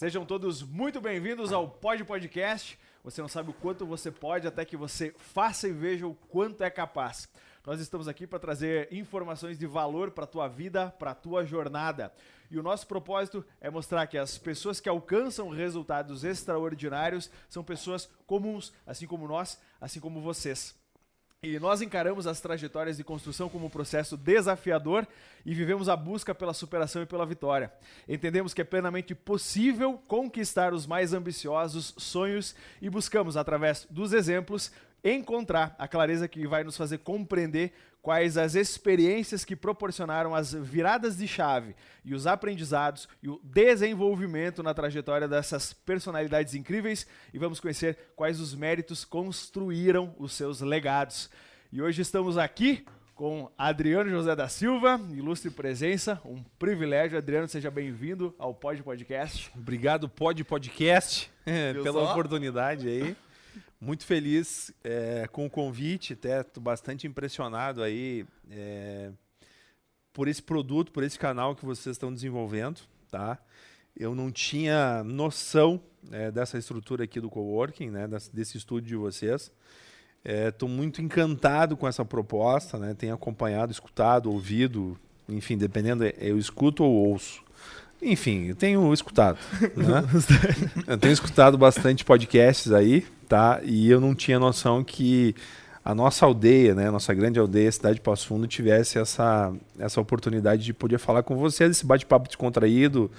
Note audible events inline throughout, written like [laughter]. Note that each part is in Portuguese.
Sejam todos muito bem-vindos ao Pod Podcast. Você não sabe o quanto você pode até que você faça e veja o quanto é capaz. Nós estamos aqui para trazer informações de valor para a tua vida, para a tua jornada. E o nosso propósito é mostrar que as pessoas que alcançam resultados extraordinários são pessoas comuns, assim como nós, assim como vocês. E nós encaramos as trajetórias de construção como um processo desafiador e vivemos a busca pela superação e pela vitória. Entendemos que é plenamente possível conquistar os mais ambiciosos sonhos e buscamos, através dos exemplos, encontrar a clareza que vai nos fazer compreender quais as experiências que proporcionaram as viradas de chave e os aprendizados e o desenvolvimento na trajetória dessas personalidades incríveis e vamos conhecer quais os méritos construíram os seus legados. E hoje estamos aqui com Adriano José da Silva, ilustre presença, um privilégio. Adriano, seja bem-vindo ao Pod Podcast. Obrigado, Pod Podcast, [laughs] pela só? oportunidade aí. Muito feliz é, com o convite, tô bastante impressionado aí é, por esse produto, por esse canal que vocês estão desenvolvendo, tá? Eu não tinha noção é, dessa estrutura aqui do coworking, né, desse, estúdio de vocês. Estou é, muito encantado com essa proposta, né? Tenho acompanhado, escutado, ouvido, enfim, dependendo, eu escuto ou ouço. Enfim, eu tenho escutado. [laughs] Né? eu tenho escutado bastante podcasts aí, tá? E eu não tinha noção que a nossa aldeia, né, a nossa grande aldeia, cidade de Passo Fundo, tivesse essa, essa oportunidade de poder falar com vocês, esse bate-papo descontraído.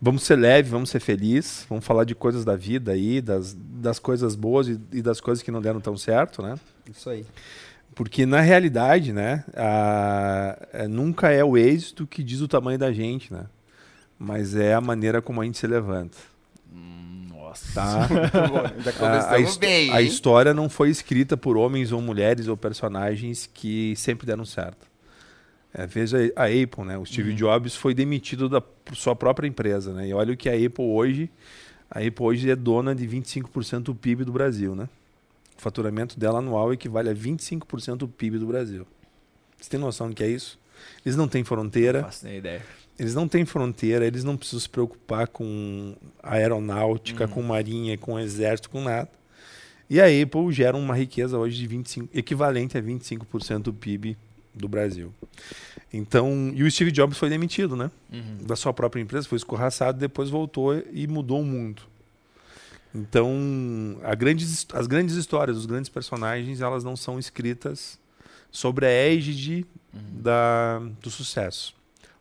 Vamos ser leve, vamos ser felizes, vamos falar de coisas da vida aí, das, das coisas boas e, e das coisas que não deram tão certo, né? Isso aí. Porque na realidade, né, a, a, é, nunca é o êxito que diz o tamanho da gente, né? Mas é a maneira como a gente se levanta. Nossa. Tá? [laughs] Já começamos a, bem. A história não foi escrita por homens ou mulheres ou personagens que sempre deram certo. É, veja a Apple, né? O Steve uhum. Jobs foi demitido da sua própria empresa, né? E olha o que a Apple hoje, a Apple hoje é dona de 25% do PIB do Brasil, né? O faturamento dela anual equivale a 25% do PIB do Brasil. Você tem noção do que é isso? Eles não têm fronteira. Não faço nem ideia. Eles não têm fronteira, eles não precisam se preocupar com aeronáutica, uhum. com marinha, com exército, com nada. E a Apple gera uma riqueza hoje de 25, equivalente a 25% do PIB do Brasil. Então, e o Steve Jobs foi demitido, né? Uhum. Da sua própria empresa, foi escorraçado, depois voltou e mudou o mundo. Então, grandes, as grandes histórias, os grandes personagens, elas não são escritas sobre a égide uhum. da, do sucesso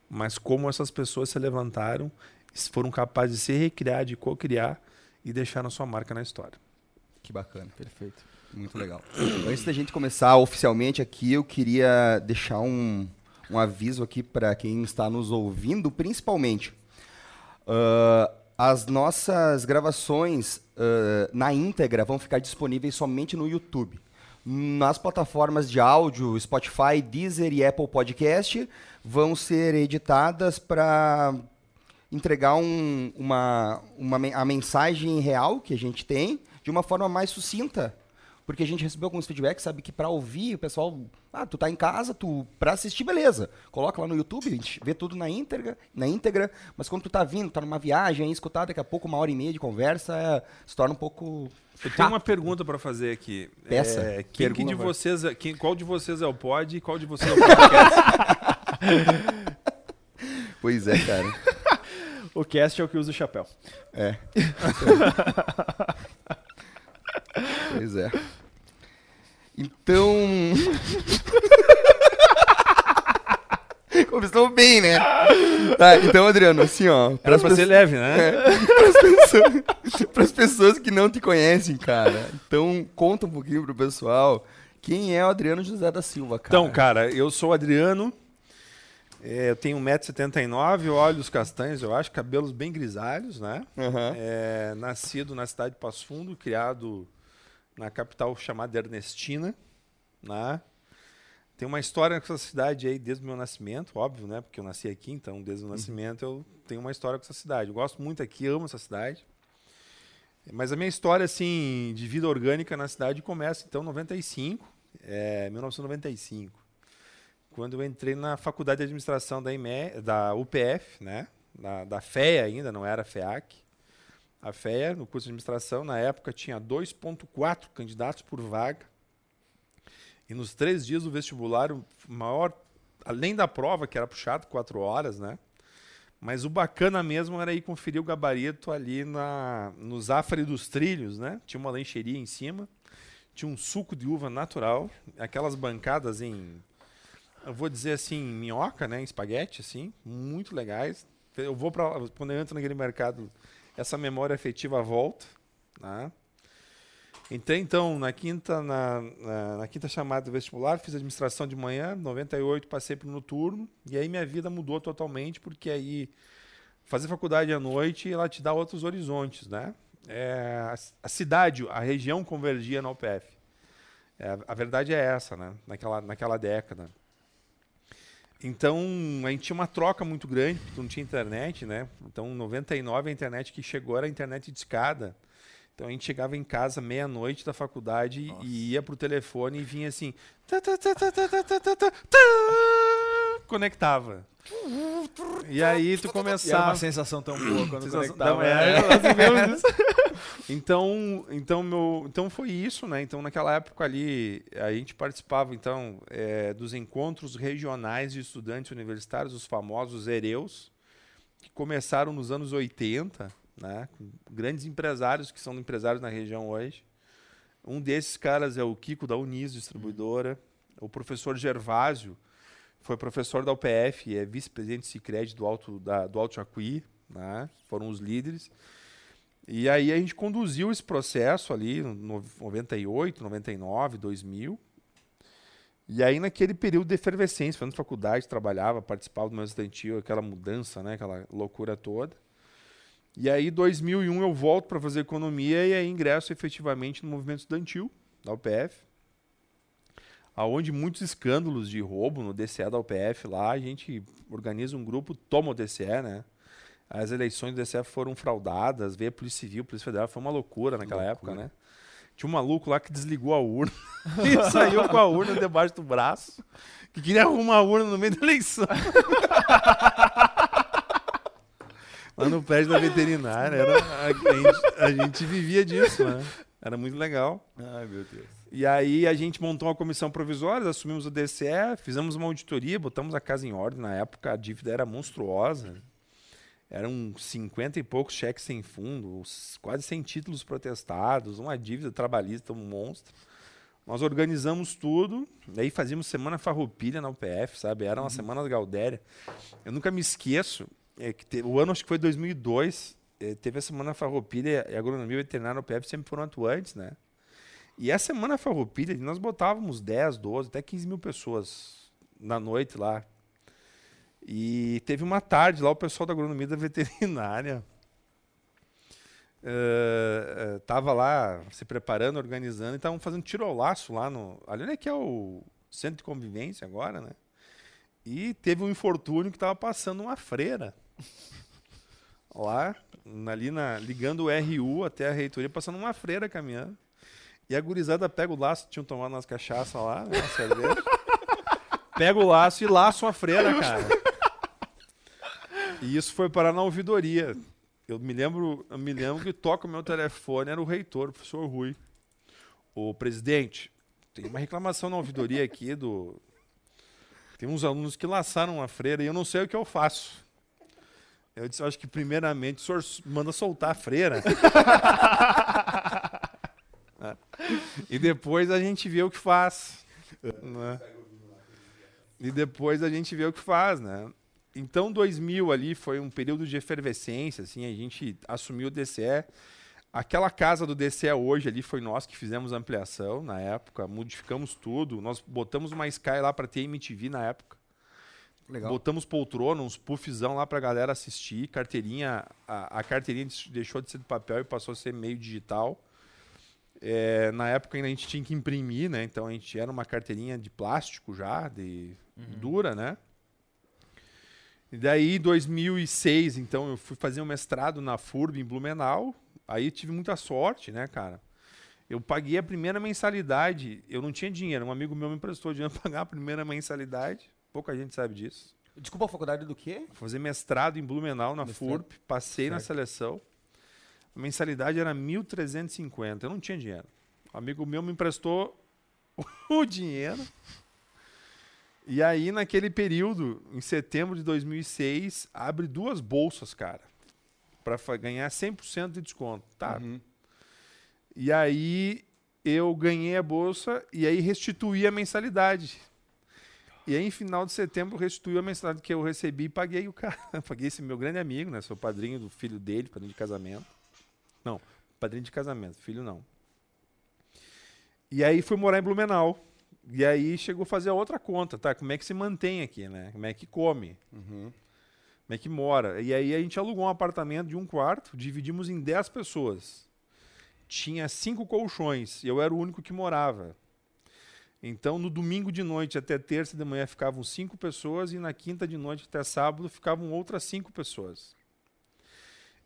mas como essas pessoas se levantaram, foram capazes de se recriar, de co-criar e deixaram sua marca na história. Que bacana. Perfeito. Muito legal. Antes da gente começar oficialmente aqui, eu queria deixar um, um aviso aqui para quem está nos ouvindo, principalmente. Uh, as nossas gravações uh, na íntegra vão ficar disponíveis somente no YouTube nas plataformas de áudio, Spotify, Deezer e Apple Podcast, vão ser editadas para entregar um, uma, uma, a mensagem real que a gente tem de uma forma mais sucinta. Porque a gente recebeu alguns feedbacks, sabe, que para ouvir, o pessoal, ah, tu tá em casa, tu para assistir, beleza. Coloca lá no YouTube, a gente vê tudo na íntegra, na íntegra, mas quando tu tá vindo, tá numa viagem, escutar daqui a pouco uma hora e meia de conversa, se torna um pouco eu tenho uma pergunta para fazer aqui. Peça. É, quem, quem de vocês, é, quem, qual de vocês é o pod e qual de vocês é o podcast? [laughs] [laughs] pois é, cara. o cast é o que usa o chapéu. É. [laughs] pois é. Então. Começou bem, né? Tá, então, Adriano, assim, ó. Pra ser leve, né? [laughs] É, para as pessoas que não te conhecem, cara. Então, conta um pouquinho pro pessoal. Quem é o Adriano José da Silva, cara? Então, cara, eu sou o Adriano. É, eu tenho 1,79m, olhos castanhos, eu acho, cabelos bem grisalhos, né? Uhum. É, nascido na cidade de Passo Fundo, criado na capital chamada Ernestina, né? Tem uma história com essa cidade aí desde o meu nascimento, óbvio, né? Porque eu nasci aqui, então desde o uhum. nascimento eu tenho uma história com essa cidade. Eu gosto muito aqui, amo essa cidade. Mas a minha história, assim, de vida orgânica na cidade começa, então, em 95, é, 1995. Quando eu entrei na faculdade de administração da, IME, da UPF, né? Da, da FEA ainda, não era FEAC. a FEA, no curso de administração. Na época tinha 2,4 candidatos por vaga. E nos três dias do vestibular, o maior, além da prova, que era puxado quatro horas, né? Mas o bacana mesmo era ir conferir o gabarito ali na, no Zafari dos Trilhos, né? Tinha uma lancheria em cima, tinha um suco de uva natural, aquelas bancadas em, eu vou dizer assim, minhoca, né? Espaguete, assim, muito legais. Eu vou para quando eu entro naquele mercado, essa memória afetiva volta, né? Então na quinta, na, na, na, quinta chamada do vestibular, fiz administração de manhã, 98 passei para o noturno, e aí minha vida mudou totalmente, porque aí fazer faculdade à noite ela te dá outros horizontes, né? É, a, a, cidade, a região convergia na UPF. É, a verdade é essa, né? Naquela, naquela década. Então, a gente tinha uma troca muito grande, porque não tinha internet, né? Então, em 99, a internet que chegou era a internet de escada. Então a gente chegava em casa meia-noite da faculdade Nossa. e ia pro telefone e vinha assim. conectava. E aí tu começava. E era uma sensação tão boa quando sensação, conectava. É, é. Então, então, meu, então foi isso, né? Então naquela época ali a gente participava então é, dos encontros regionais de estudantes universitários, os famosos EREUs, que começaram nos anos 80 né? Com grandes empresários que são empresários na região hoje. Um desses caras é o Kiko da Unis, distribuidora. O professor Gervásio foi professor da UPF e é vice-presidente do Cicred do Alto, da, do Alto Jacuí. Né? Foram os líderes. E aí a gente conduziu esse processo ali no 98, 99, 2000. E aí naquele período de efervescência, fazendo faculdade, trabalhava, participava do meu estudantil, aquela mudança, né, aquela loucura toda. E aí, 2001, eu volto para fazer economia e aí ingresso efetivamente no movimento estudantil da UPF, aonde muitos escândalos de roubo no DCE da UPF lá, a gente organiza um grupo, toma o DCE, né? As eleições do DCE foram fraudadas, veio a Polícia Civil, a Polícia Federal, foi uma loucura naquela loucura. época, né? Tinha um maluco lá que desligou a urna [laughs] e saiu com a urna debaixo do braço, que queria arrumar a urna no meio da eleição. [laughs] lá no prédio da veterinária. Era, a, gente, a gente vivia disso, né? Era muito legal. Ai, meu Deus. E aí a gente montou uma comissão provisória, assumimos o DCE, fizemos uma auditoria, botamos a casa em ordem. Na época a dívida era monstruosa. Eram 50 e poucos cheques sem fundo, quase 100 títulos protestados, uma dívida trabalhista, um monstro. Nós organizamos tudo, daí fazíamos semana farroupilha na UPF, sabe? Era uma uhum. semana Galdéria. Eu nunca me esqueço, é, que teve, o ano acho que foi 2002, é, teve a Semana Farroupilha e a Agronomia Veterinária UPF sempre foram atuantes, né? E a Semana Farroupilha, nós botávamos 10, 12, até 15 mil pessoas na noite lá. E teve uma tarde lá, o pessoal da Agronomia da Veterinária uh, uh, tava lá se preparando, organizando, e estavam fazendo tiro ao laço lá no... Ali onde é que é o centro de convivência agora, né? E teve um infortúnio que estava passando uma freira [laughs] lá, ali na, ligando o RU até a reitoria, passando uma freira caminhando. E a gurizada pega o laço, tinham tomado umas cachaças lá, né, cerveja. [laughs] pega o laço e laço a freira, cara. E isso foi parar na ouvidoria. Eu me lembro, eu me lembro que toca o meu telefone, era o reitor, o professor Rui. O presidente, tem uma reclamação na ouvidoria aqui do, tem uns alunos que laçaram a freira e eu não sei o que eu faço. Eu disse, acho que primeiramente o senhor manda soltar a freira. É. [laughs] e depois a gente vê o que faz. Né? E depois a gente vê o que faz, né? Então 2000 ali foi um período de efervescência, assim, a gente assumiu o DCE Aquela casa do DCE hoje ali foi nós que fizemos a ampliação na época, modificamos tudo. Nós botamos uma Sky lá para ter MTV na época. Legal. Botamos poltrona, uns puffzão lá para a galera assistir. Carteirinha, a, a, carteirinha deixou de ser de papel e passou a ser meio digital. É, na época ainda a gente tinha que imprimir, né? Então a gente era uma carteirinha de plástico já, de uhum. dura, né? E daí, em 2006, então, eu fui fazer um mestrado na FURB em Blumenau. Aí tive muita sorte, né, cara? Eu paguei a primeira mensalidade. Eu não tinha dinheiro. Um amigo meu me emprestou dinheiro [laughs] para pagar a primeira mensalidade. Pouca gente sabe disso. Desculpa, a faculdade do quê? Fazer mestrado em Blumenau, na mestrado. FURP. Passei certo. na seleção. A mensalidade era 1.350. Eu não tinha dinheiro. Um amigo meu me emprestou [laughs] o dinheiro. E aí, naquele período, em setembro de 2006, abre duas bolsas, cara, para ganhar 100% de desconto. Tá. Uhum. E aí, eu ganhei a bolsa e aí restituí a mensalidade. E aí, em final de setembro, restituí a mensalidade que eu recebi e paguei o cara. [laughs] paguei esse meu grande amigo, né? Sou padrinho do filho dele, padrinho de casamento. Não, padrinho de casamento, filho não. E aí fui morar em Blumenau. E aí chegou a fazer a outra conta, tá? Como é que se mantém aqui, né? Como é que come? Uhum. Como é que mora? E aí a gente alugou um apartamento de um quarto, dividimos em 10 pessoas. Tinha cinco colchões e eu era o único que morava. Então, no domingo de noite até terça de manhã ficavam cinco pessoas e na quinta de noite até sábado ficavam outras cinco pessoas.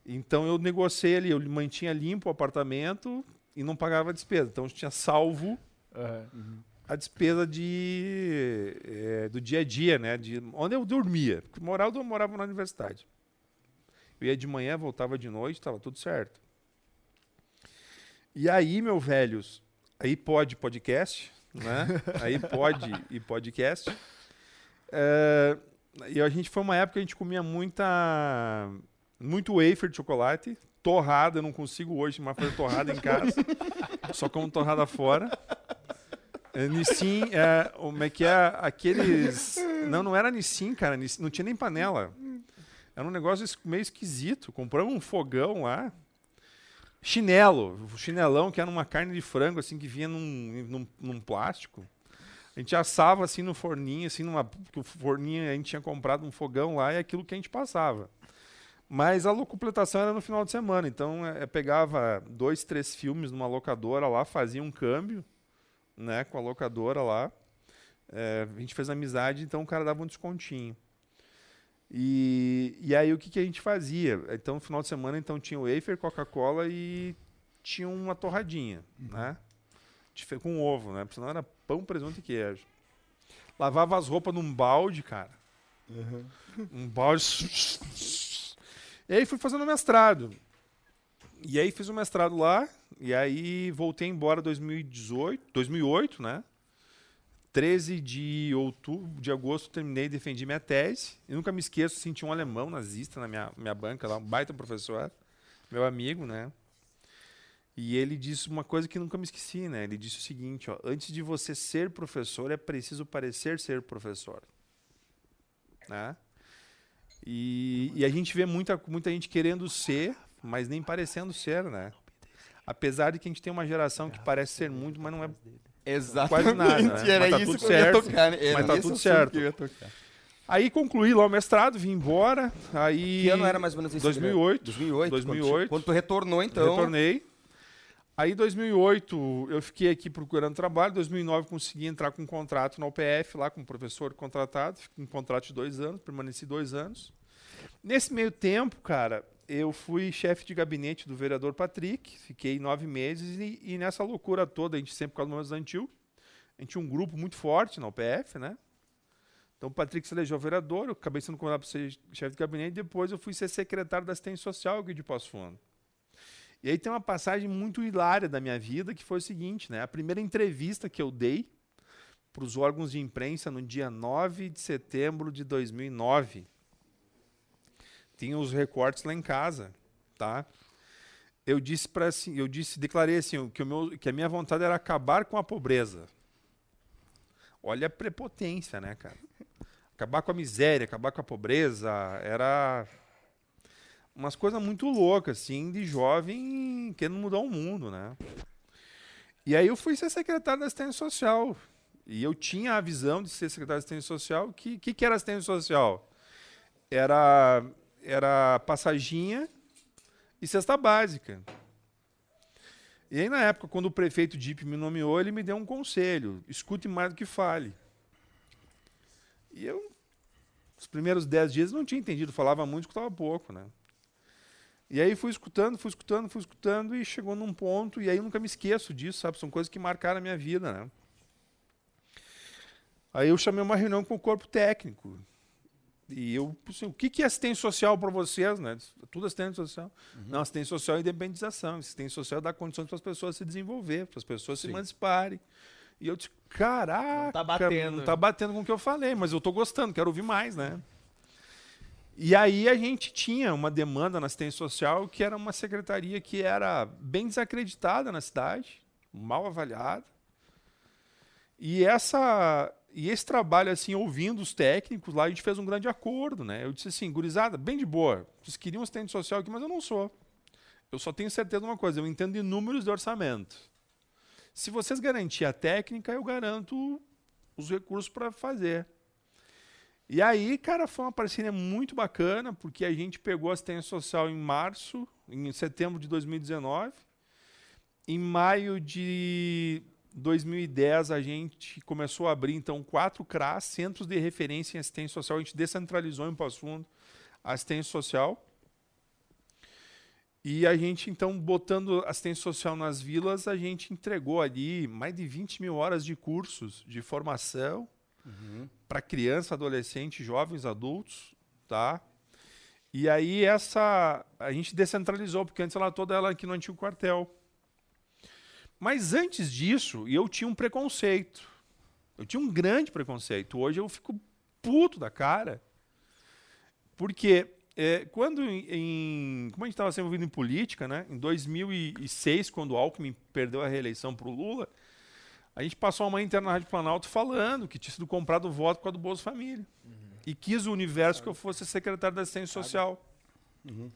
Então, eu negociei ali, eu mantinha limpo o apartamento e não pagava despesa. Então, eu tinha salvo uhum. A despesa de, é, do dia a dia, né? De onde eu dormia. Porque morava, eu morava na universidade. Eu ia de manhã, voltava de noite, estava tudo certo. E aí, meu velhos, aí pode podcast, né? [laughs] Aí pode e podcast. É, e a gente foi uma época que a gente comia muita muito wafer de chocolate, torrada, eu não consigo hoje mais fazer torrada em casa. [laughs] só como torrada fora. É, Nissin, é, como é que é aqueles. Não, não era Nissin, cara. Nissin, não tinha nem panela. Era um negócio meio esquisito. Compramos um fogão lá. Chinelo, chinelão que era uma carne de frango assim que vinha num, num, num plástico. A gente assava assim no forninho, assim numa, o forninho a gente tinha comprado um fogão lá e aquilo que a gente passava. Mas a locupletação era no final de semana, então é, pegava dois, três filmes numa locadora lá, fazia um câmbio, né, com a locadora lá. É, a gente fez amizade, então o cara dava um descontinho. E, e aí o que, que a gente fazia? Então, no final de semana, então tinha o wafer, Coca-Cola e tinha uma torradinha, uhum. né? Com ovo, né? Porque senão era pão, presunto e queijo. Lavava as roupas num balde, cara. Uhum. Um balde. e aí fui fazendo mestrado. E aí fiz o mestrado lá, e aí voltei embora 2018, 2008, né? 13 de outubro, de agosto, terminei defendi minha tese. E nunca me esqueço, senti um alemão nazista na minha, minha banca lá, um baita professor, meu amigo, né? E ele disse uma coisa que nunca me esqueci, né? Ele disse o seguinte, ó, antes de você ser professor, é preciso parecer ser professor. Né? E, e a gente vê muita, muita gente querendo ser, mas nem parecendo ser, né? Apesar de que a gente tem uma geração que parece ser muito, mas não é Exatamente. Quase nada. Né? Era mas tá isso tudo que certo, eu ia tocar. Né? mas tá tudo certo. Aí concluí lá o mestrado, vim embora. Aí que ano era mais ou menos esse 2008. 2008. 2008. Quando, quando tu retornou, então. Retornei. Aí, em 2008, eu fiquei aqui procurando trabalho. Em 2009, consegui entrar com um contrato na UPF, lá com um professor contratado. Fiquei um contrato de dois anos, permaneci dois anos. Nesse meio tempo, cara, eu fui chefe de gabinete do vereador Patrick, fiquei nove meses e, e nessa loucura toda, a gente sempre com as Antil, a gente tinha um grupo muito forte na UPF, né? Então o Patrick se elegeu vereador, eu acabei sendo convidado para ser chefe de gabinete, e depois eu fui ser secretário da assistência social aqui de Passo Fundo. E aí tem uma passagem muito hilária da minha vida, que foi o seguinte, né? A primeira entrevista que eu dei para os órgãos de imprensa no dia 9 de setembro de 2009 tinha os recortes lá em casa, tá? Eu disse para assim, eu disse, declarei assim, que o meu, que a minha vontade era acabar com a pobreza. Olha a prepotência, né, cara? Acabar com a miséria, acabar com a pobreza, era umas coisas muito loucas, assim, de jovem querendo mudar o mundo, né? E aí eu fui ser secretário da assistência social. E eu tinha a visão de ser secretário de assistência social. Que, que, que era assistência social? Era era passaginha e cesta básica. E aí, na época, quando o prefeito Dip me nomeou, ele me deu um conselho: escute mais do que fale. E eu, os primeiros dez dias, não tinha entendido, falava muito, escutava pouco, né? E aí fui escutando, fui escutando, fui escutando e chegou num ponto, e aí eu nunca me esqueço disso, sabe? São coisas que marcaram a minha vida, né? Aí eu chamei uma reunião com o corpo técnico. E eu, assim, o que, que é assistência social para vocês, né? Tudo assistência social. Uhum. Não, assistência social é independização. Assistência social é dar condições para as pessoas se desenvolver, para as pessoas Sim. se emanciparem. E eu disse, caraca, não tá batendo. Não tá batendo com o que eu falei, mas eu tô gostando, quero ouvir mais, né? E aí a gente tinha uma demanda na assistência social que era uma secretaria que era bem desacreditada na cidade, mal avaliada. E essa e esse trabalho assim, ouvindo os técnicos lá, a gente fez um grande acordo, né? Eu disse assim, gurizada, bem de boa. Vocês queriam assistente social aqui, mas eu não sou. Eu só tenho certeza de uma coisa, eu entendo de números de orçamento. Se vocês garantirem a técnica, eu garanto os recursos para fazer. E aí, cara, foi uma parceria muito bacana, porque a gente pegou a assistência social em março, em setembro de 2019. Em maio de 2010, a gente começou a abrir, então, quatro CRAS, Centros de Referência em Assistência Social. A gente descentralizou em Passo Fundo a assistência social. E a gente, então, botando assistência social nas vilas, a gente entregou ali mais de 20 mil horas de cursos de formação uhum. para criança, adolescente, jovens, adultos, tá? E aí essa a gente descentralizou, porque antes ela toda ela aqui no antigo quartel. Mas antes disso, eu tinha um preconceito. Eu tinha um grande preconceito. Hoje eu fico puto da cara. Porque é, quando em, como a gente estava sendo envolvido em política, né? Em 2006, quando o Alckmin perdeu a reeleição para o Lula, a gente passou uma manhã interna na Rádio Planalto falando que tinha sido comprado voto com a do Bolsa Família. Uhum. E quis o universo que eu fosse secretário da Assistência. Social. Uhum.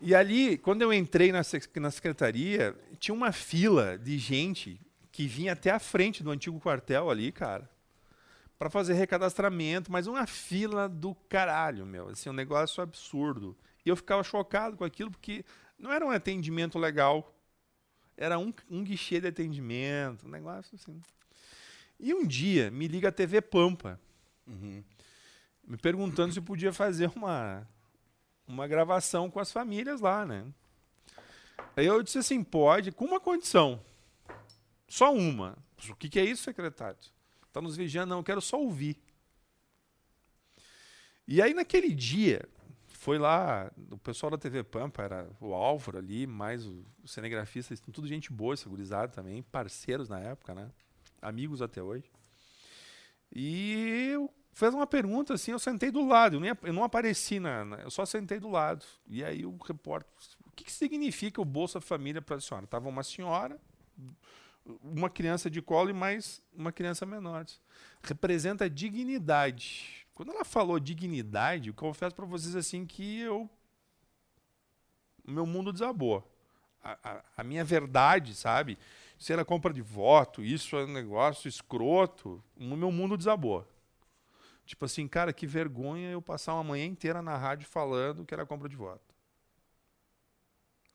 E ali, quando eu entrei na, na secretaria, tinha uma fila de gente que vinha até a frente do antigo quartel ali, cara para fazer recadastramento, mas uma fila do caralho, meu. Assim, um negócio absurdo. E eu ficava chocado com aquilo, porque não era um atendimento legal. Era um, um guichê de atendimento, um negócio assim. E um dia me liga a TV Pampa, uhum. me perguntando se podia fazer uma, uma gravação com as famílias lá, né? Aí eu disse assim: pode, com uma condição. Só uma. O que, é isso, secretário? Está nos vigiando, não, eu quero só ouvir. E aí naquele dia, foi lá, o pessoal da TV Pampa, era o Álvaro ali, mais o, o cinegrafista, tudo gente boa, segurizado também, parceiros na época, né? Amigos até hoje. E eu fez uma pergunta assim, eu sentei do lado, eu, nem, eu não apareci na, na, Eu só sentei do lado. E aí o repórter. O que, que significa o Bolsa Família para a senhora? Tava uma senhora, uma criança de colo e mais uma criança menor. Representa dignidade. Quando ela falou dignidade, eu confesso para vocês assim que eu o meu mundo desabou. A, a, a, minha verdade, sabe? Se era compra de voto, isso é um negócio escroto, o meu mundo desabou. Tipo assim, cara, que vergonha eu passar uma manhã inteira na rádio falando que era compra de voto.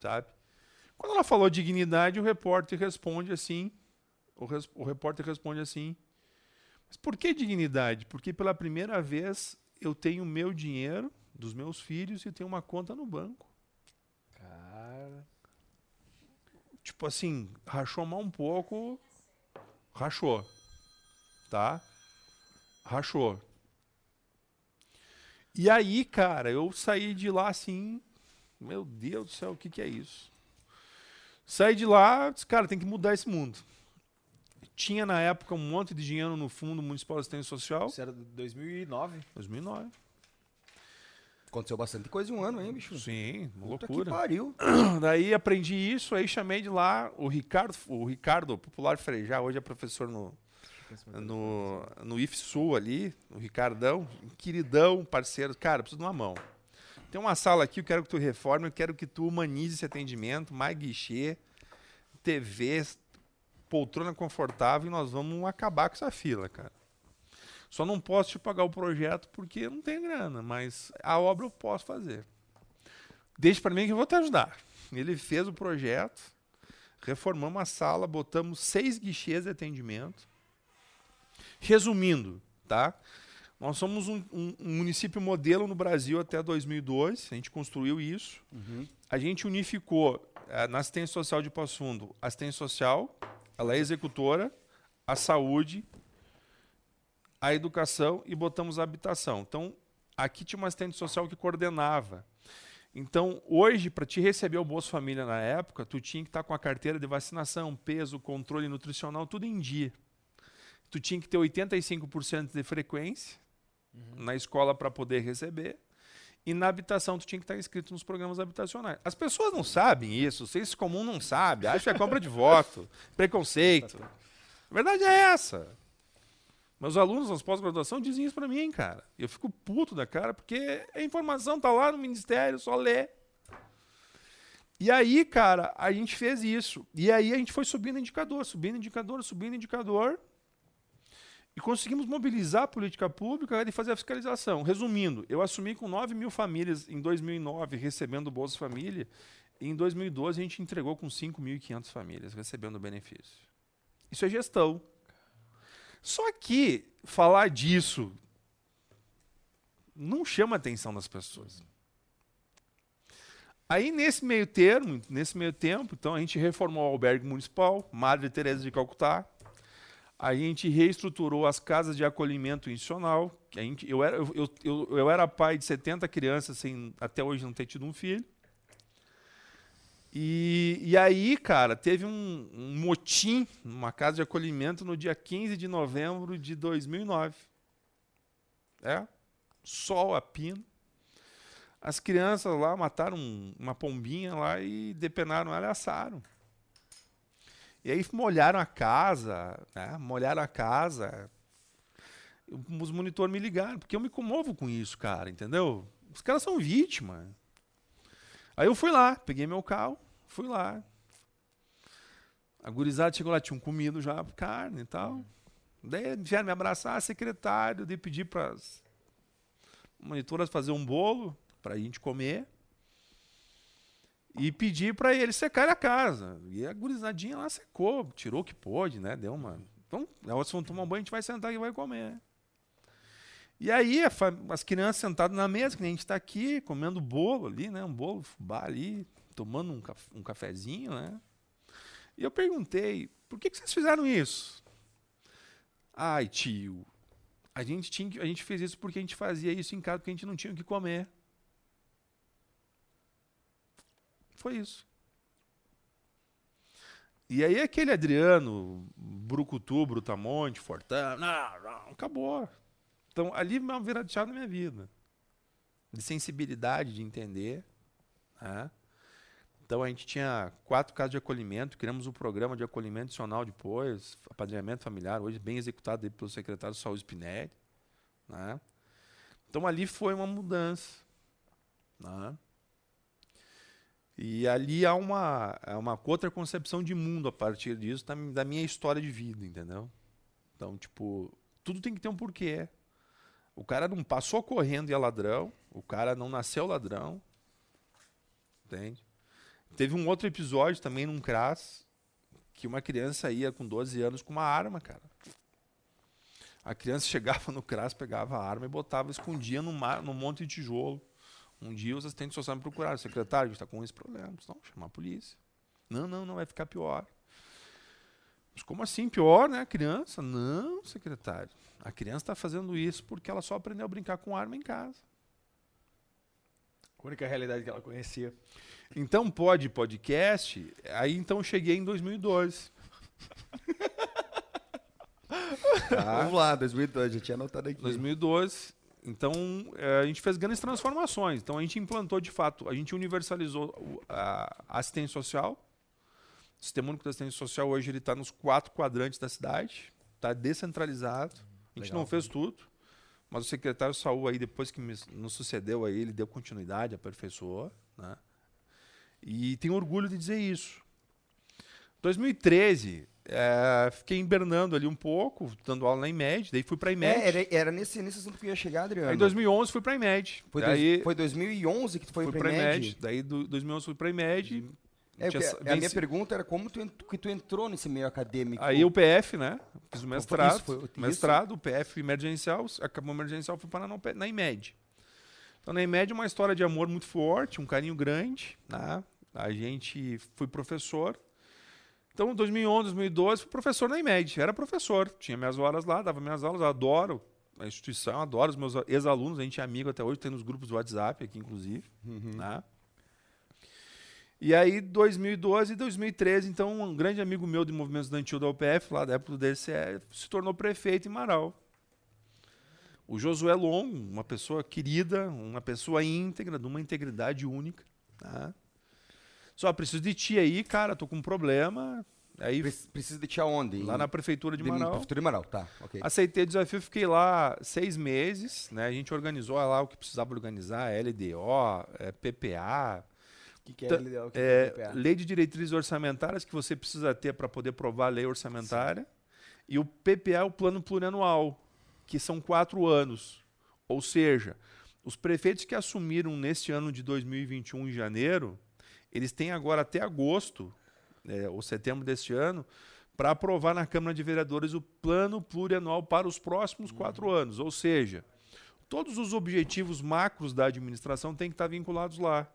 Sabe? Quando ela falou dignidade, o repórter responde assim. O, res, o repórter responde assim. Mas por que dignidade? Porque pela primeira vez eu tenho meu dinheiro dos meus filhos e tenho uma conta no banco. Cara. Tipo assim, rachou mal um pouco. Rachou. Tá? Rachou. E aí, cara, eu saí de lá assim. Meu Deus do céu, o que, que é isso? Saí de lá, disse, cara, tem que mudar esse mundo. Tinha na época um monte de dinheiro no Fundo Municipal de Assistência Social. Isso era de 2009. 2009. Aconteceu bastante coisa em um ano, hein, bicho? Sim, uma Puta loucura. Que pariu. [clears throat] Daí aprendi isso, aí chamei de lá o Ricardo, o Ricardo Popular Frejá, hoje é professor no, no, no IFSU ali, o Ricardão, queridão, parceiro. Cara, preciso de uma mão. Tem uma sala aqui, eu quero que tu reforme, eu quero que tu humanize esse atendimento, mais guichê, TV, poltrona confortável e nós vamos acabar com essa fila, cara. Só não posso te pagar o projeto porque não tem grana, mas a obra eu posso fazer. Deixe para mim que eu vou te ajudar. Ele fez o projeto, reformamos a sala, botamos seis guichês de atendimento. Resumindo, tá? Nós somos um, um, um, município modelo no Brasil até 2002, a gente construiu isso. Uhum. A gente unificou é, na assistência social de Passo Fundo a assistência social, ela é executora, a saúde, a educação e botamos a habitação. Então, aqui tinha uma assistente social que coordenava. Então, hoje, para te receber o Bolsa Família na época, tu tinha que estar tá com a carteira de vacinação, peso, controle nutricional, tudo em dia. Tu tinha que ter 85% de frequência uhum. na escola para poder receber. E na habitação tu tinha que estar inscrito nos programas habitacionais. As pessoas não sabem isso, o senso comum não sabe, acha que é compra de [laughs] voto, preconceito. A verdade é essa. Meus alunos nas pós-graduação dizem isso para mim, cara. Eu fico puto da cara, porque a informação tá lá no ministério, só lê. E aí, cara, a gente fez isso. E aí a gente foi subindo indicador, subindo indicador, subindo indicador. E conseguimos mobilizar a política pública e fazer a fiscalização. Resumindo, eu assumi com 9 mil famílias em 2009 recebendo o Bolsa Família. E em 2012 a gente entregou com 5.500 famílias recebendo o benefício. Isso é gestão. Só que falar disso não chama a atenção das pessoas. Aí nesse meio termo, nesse meio tempo, então a gente reformou o albergue municipal, Madre Teresa de Calcutá, a gente reestruturou as casas de acolhimento institucional. A gente, eu, era, eu, eu, eu era pai de 70 crianças sem até hoje não ter tido um filho. E, e aí, cara, teve um, um motim numa casa de acolhimento no dia 15 de novembro de 2009. É, sol a pino. As crianças lá mataram uma pombinha lá e depenaram ela e assaram. E aí molharam a casa, né? molharam a casa. Os monitores me ligaram, porque eu me comovo com isso, cara, entendeu? Os caras são vítimas. Aí eu fui lá, peguei meu carro, fui lá. A gurizada chegou lá, tinham comido já carne e tal. Daí vieram me abraçar, secretário, de pedir para as monitoras fazer um bolo para a gente comer e pedir para ele secar a casa. E a gurizadinha lá secou, tirou o que pôde, né? Deu uma. Então, elas vão tomar um banho, a gente vai sentar e vai comer. E aí, as crianças sentadas na mesa, que a gente está aqui, comendo bolo ali, né? Um bolo, fubá ali, tomando um, caf um cafezinho, né? E eu perguntei, por que, que vocês fizeram isso? Ai, tio, a gente, tinha, a gente fez isso porque a gente fazia isso em casa, porque a gente não tinha o que comer. Foi isso. E aí aquele Adriano, Brucutu, Brutamonte, Fortão, não, não, acabou. Então ali é uma de chave na minha vida. De sensibilidade, de entender. Né? Então a gente tinha quatro casas de acolhimento, criamos um programa de acolhimento adicional depois, apadrinhamento familiar, hoje bem executado pelo secretário Saúl Spinelli. Né? Então ali foi uma mudança. Né? E ali há uma, uma outra concepção de mundo a partir disso, da, minha história de vida, entendeu? Então, tipo, tudo tem que ter um porquê. O cara não passou correndo e é ladrão, o cara não nasceu ladrão, entende? Teve um outro episódio também num CRAS, que uma criança ia com 12 anos com uma arma, cara. A criança [laughs] chegava no CRAS, pegava a arma e botava, escondia no, mar, no monte de tijolo. Um dia os assistentes sociais me procuraram, secretário, a gente está com esse problema. Não, chamar a polícia. Não, não, não, vai ficar pior. Mas como assim pior, né? A criança? Não, secretário. A criança está fazendo isso porque ela só aprendeu a brincar com arma em casa. A única realidade que ela conhecia. Então, pode podcast. Aí então eu cheguei em 2012. tá. [laughs] Vamos lá, 2012, já tinha anotado aqui. 2012. Então, é, a gente fez grandes transformações. Então, a gente implantou, de fato, a gente universalizou a assistência social. O Sistema Único de Assistência Social hoje ele está nos quatro quadrantes da cidade. Está descentralizado. A gente Legal, não fez tudo. Mas o secretário Saúl aí, depois que me, nos sucedeu aí, ele deu continuidade, aperfeiçoou. Né? E tenho orgulho de dizer isso. 2013, é, fiquei invernando ali um pouco, dando aula na IMED, daí fui pra IMED. É, era, era nesse, nesse assunto que eu ia chegar, Adriano. Aí em 2011 fui pra IMED. Foi, daí, dois, foi 2011 que tu foi pra, pra IMED? IMED. Daí do, 2011 fui pra IMED. É, a minha pergunta era como tu, que tu entrou nesse meio acadêmico. Aí o PF, né? Fiz o mestrado. Isso, foi, mestrado, o PF emergencial, acabou emergencial, fui parar na, na IMED. Então na IMED uma história de amor muito forte, um carinho grande, né? A gente fui professor, então, em 2011, 2012, fui professor na IMED. Era professor, tinha minhas horas lá, dava minhas aulas, adoro a instituição, adoro os meus ex-alunos, a gente é amigo até hoje, tem nos grupos do WhatsApp aqui, inclusive. Uhum. Né? E aí, 2012 e 2013, então, um grande amigo meu de movimento estudantil da UPF, lá da época do DCE, se tornou prefeito em Marau. O Josué Longo, uma pessoa querida, uma pessoa íntegra, de uma integridade única. Tá? Só preciso de ti aí, cara, tô com um problema. Aí, Precisa de ti aonde? Lá na prefeitura de, de Marau. Prefeitura de Marau, tá. Okay. Aceitei o desafio, fiquei lá seis meses. Né? A gente organizou lá o que precisava organizar, LDO, é, PPA, o que, que, é LDO? Que é, é lei de diretrizes orçamentárias que você precisa ter para poder provar a lei orçamentária. Sim. E o PPA é o plano plurianual, que são quatro anos. Ou seja, os prefeitos que assumiram neste ano de 2021, em janeiro, eles têm agora até agosto, é, ou setembro deste ano, para aprovar na Câmara de Vereadores o plano plurianual para os próximos quatro uhum. anos. Ou seja, todos os objetivos macros da administração têm que estar vinculados lá.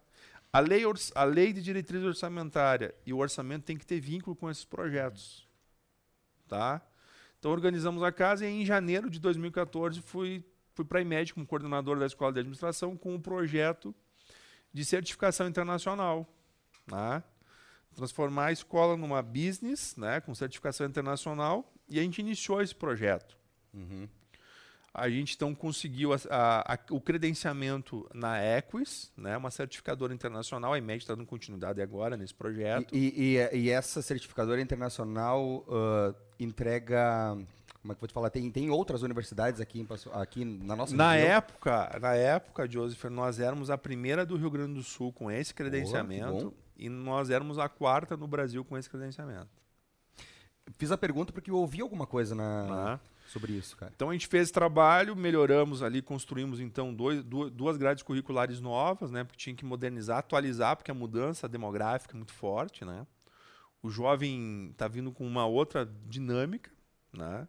A lei, a lei de diretriz orçamentária e o orçamento tem que ter vínculo com esses projetos. Tá? Então organizamos a casa e em janeiro de 2014 fui, fui para a IMED como coordenador da Escola de Administração com um projeto de certificação internacional. Tá? Transformar a escola numa business né, com certificação internacional e a gente iniciou esse projeto. Uhum a gente então conseguiu a, a, a, o credenciamento na Equis, né, uma certificadora internacional, a IMED está dando continuidade agora nesse projeto. E, e, e essa certificadora internacional uh, entrega como é que vou te falar? Tem, tem outras universidades aqui, em, aqui na nossa na região? época Na época, Joseph, nós éramos a primeira do Rio Grande do Sul com esse credenciamento e nós éramos a quarta no Brasil com esse credenciamento. Fiz a pergunta porque eu ouvi alguma coisa na, ah sobre isso, cara? Então a gente fez esse trabalho, melhoramos ali, construímos então dois, duas grades curriculares novas, né? Porque tinha que modernizar, atualizar, porque a mudança demográfica é muito forte, né? O jovem está vindo com uma outra dinâmica, né?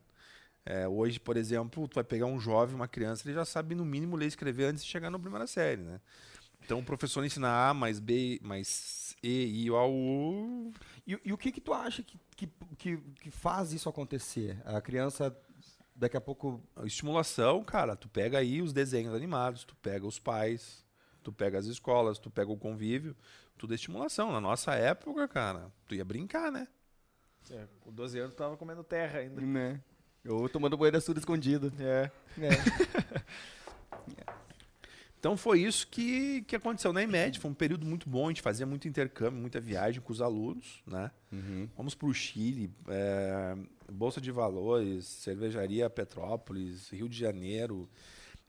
É, hoje, por exemplo, tu vai pegar um jovem, uma criança, ele já sabe no mínimo ler e escrever antes de chegar na primeira série, né? Então o professor ensina A mais B mais E, I, O, U. E, e o que que tu acha que, que, que, que faz isso acontecer? A criança daqui a pouco. Estimulação, cara, tu pega aí os desenhos animados, tu pega os pais, tu pega as escolas, tu pega o convívio, tudo é estimulação. Na nossa época, cara, tu ia brincar, né? É, com 12 anos tu tava comendo terra ainda. Né? Eu tomando banho da tudo escondido. É. é. [laughs] Então foi isso que, que aconteceu na IMED. Foi um período muito bom, a gente fazia muito intercâmbio, muita viagem com os alunos. Né? Uhum. Vamos para o Chile, é, Bolsa de Valores, Cervejaria Petrópolis, Rio de Janeiro.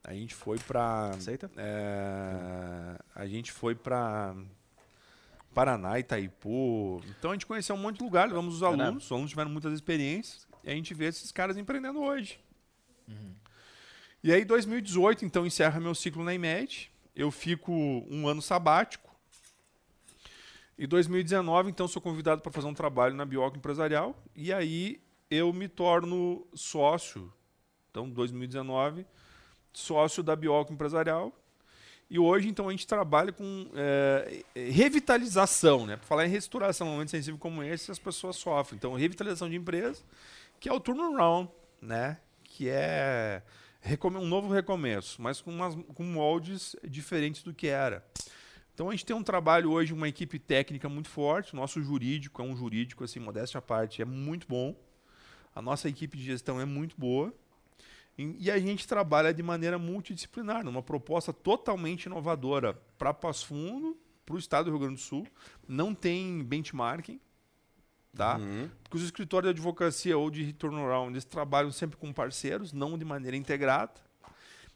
A gente foi para. Aceita? É, a gente foi para Paraná, Itaipu. Então a gente conheceu um monte de lugar, levamos os alunos, os alunos tiveram muitas experiências. E a gente vê esses caras empreendendo hoje. Uhum. E aí, 2018, então, encerra meu ciclo na IMED. Eu fico um ano sabático. E 2019, então, sou convidado para fazer um trabalho na Bioco Empresarial. E aí eu me torno sócio. Então, 2019, sócio da Bioco Empresarial. E hoje, então, a gente trabalha com é, revitalização, né? Para falar em restauração, num momento sensível como esse, as pessoas sofrem. Então, revitalização de empresa, que é o turnaround, né? Que é um novo recomeço, mas com, umas, com moldes diferentes do que era. Então a gente tem um trabalho hoje, uma equipe técnica muito forte. Nosso jurídico é um jurídico, assim, modéstia à parte, é muito bom. A nossa equipe de gestão é muito boa. E a gente trabalha de maneira multidisciplinar, numa proposta totalmente inovadora para Passo Fundo, para o estado do Rio Grande do Sul. Não tem benchmarking tá? Uhum. Porque os escritórios de advocacia ou de turnaround, eles trabalham sempre com parceiros, não de maneira integrada.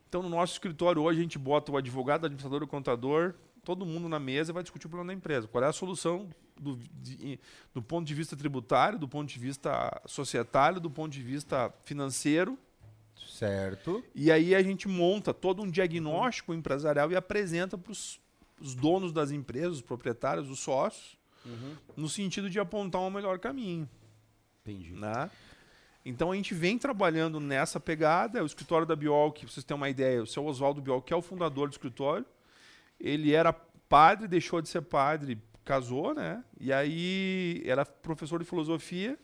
Então, no nosso escritório hoje, a gente bota o advogado, o administrador, o contador, todo mundo na mesa e vai discutir o problema da empresa. Qual é a solução do, de, do ponto de vista tributário, do ponto de vista societário, do ponto de vista financeiro. Certo. E aí a gente monta todo um diagnóstico empresarial e apresenta para os donos das empresas, os proprietários, os sócios, uhum. no sentido de apontar um melhor caminho. Entendi. Né? Então a gente vem trabalhando nessa pegada. O escritório da Biol, que vocês têm uma ideia, o seu Oswaldo Biol, que é o fundador do escritório, ele era padre, deixou de ser padre, casou, né? E aí era professor de filosofia.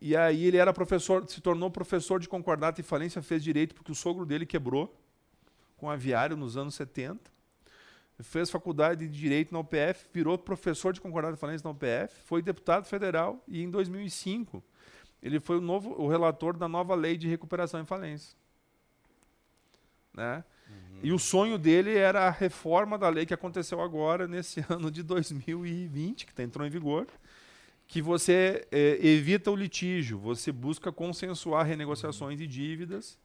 E aí ele era professor, se tornou professor de concordata e falência, fez direito porque o sogro dele quebrou com aviário nos anos 70. Fez faculdade de direito na UPF, virou professor de concordata e falência na UPF, foi deputado federal e em 2005 ele foi o novo o relator da nova lei de recuperação e falência. Né? Uhum. E o sonho dele era a reforma da lei que aconteceu agora, nesse [laughs] ano de 2020, que tá, entrou em vigor, que você é, evita o litígio, você busca consensuar renegociações de dívidas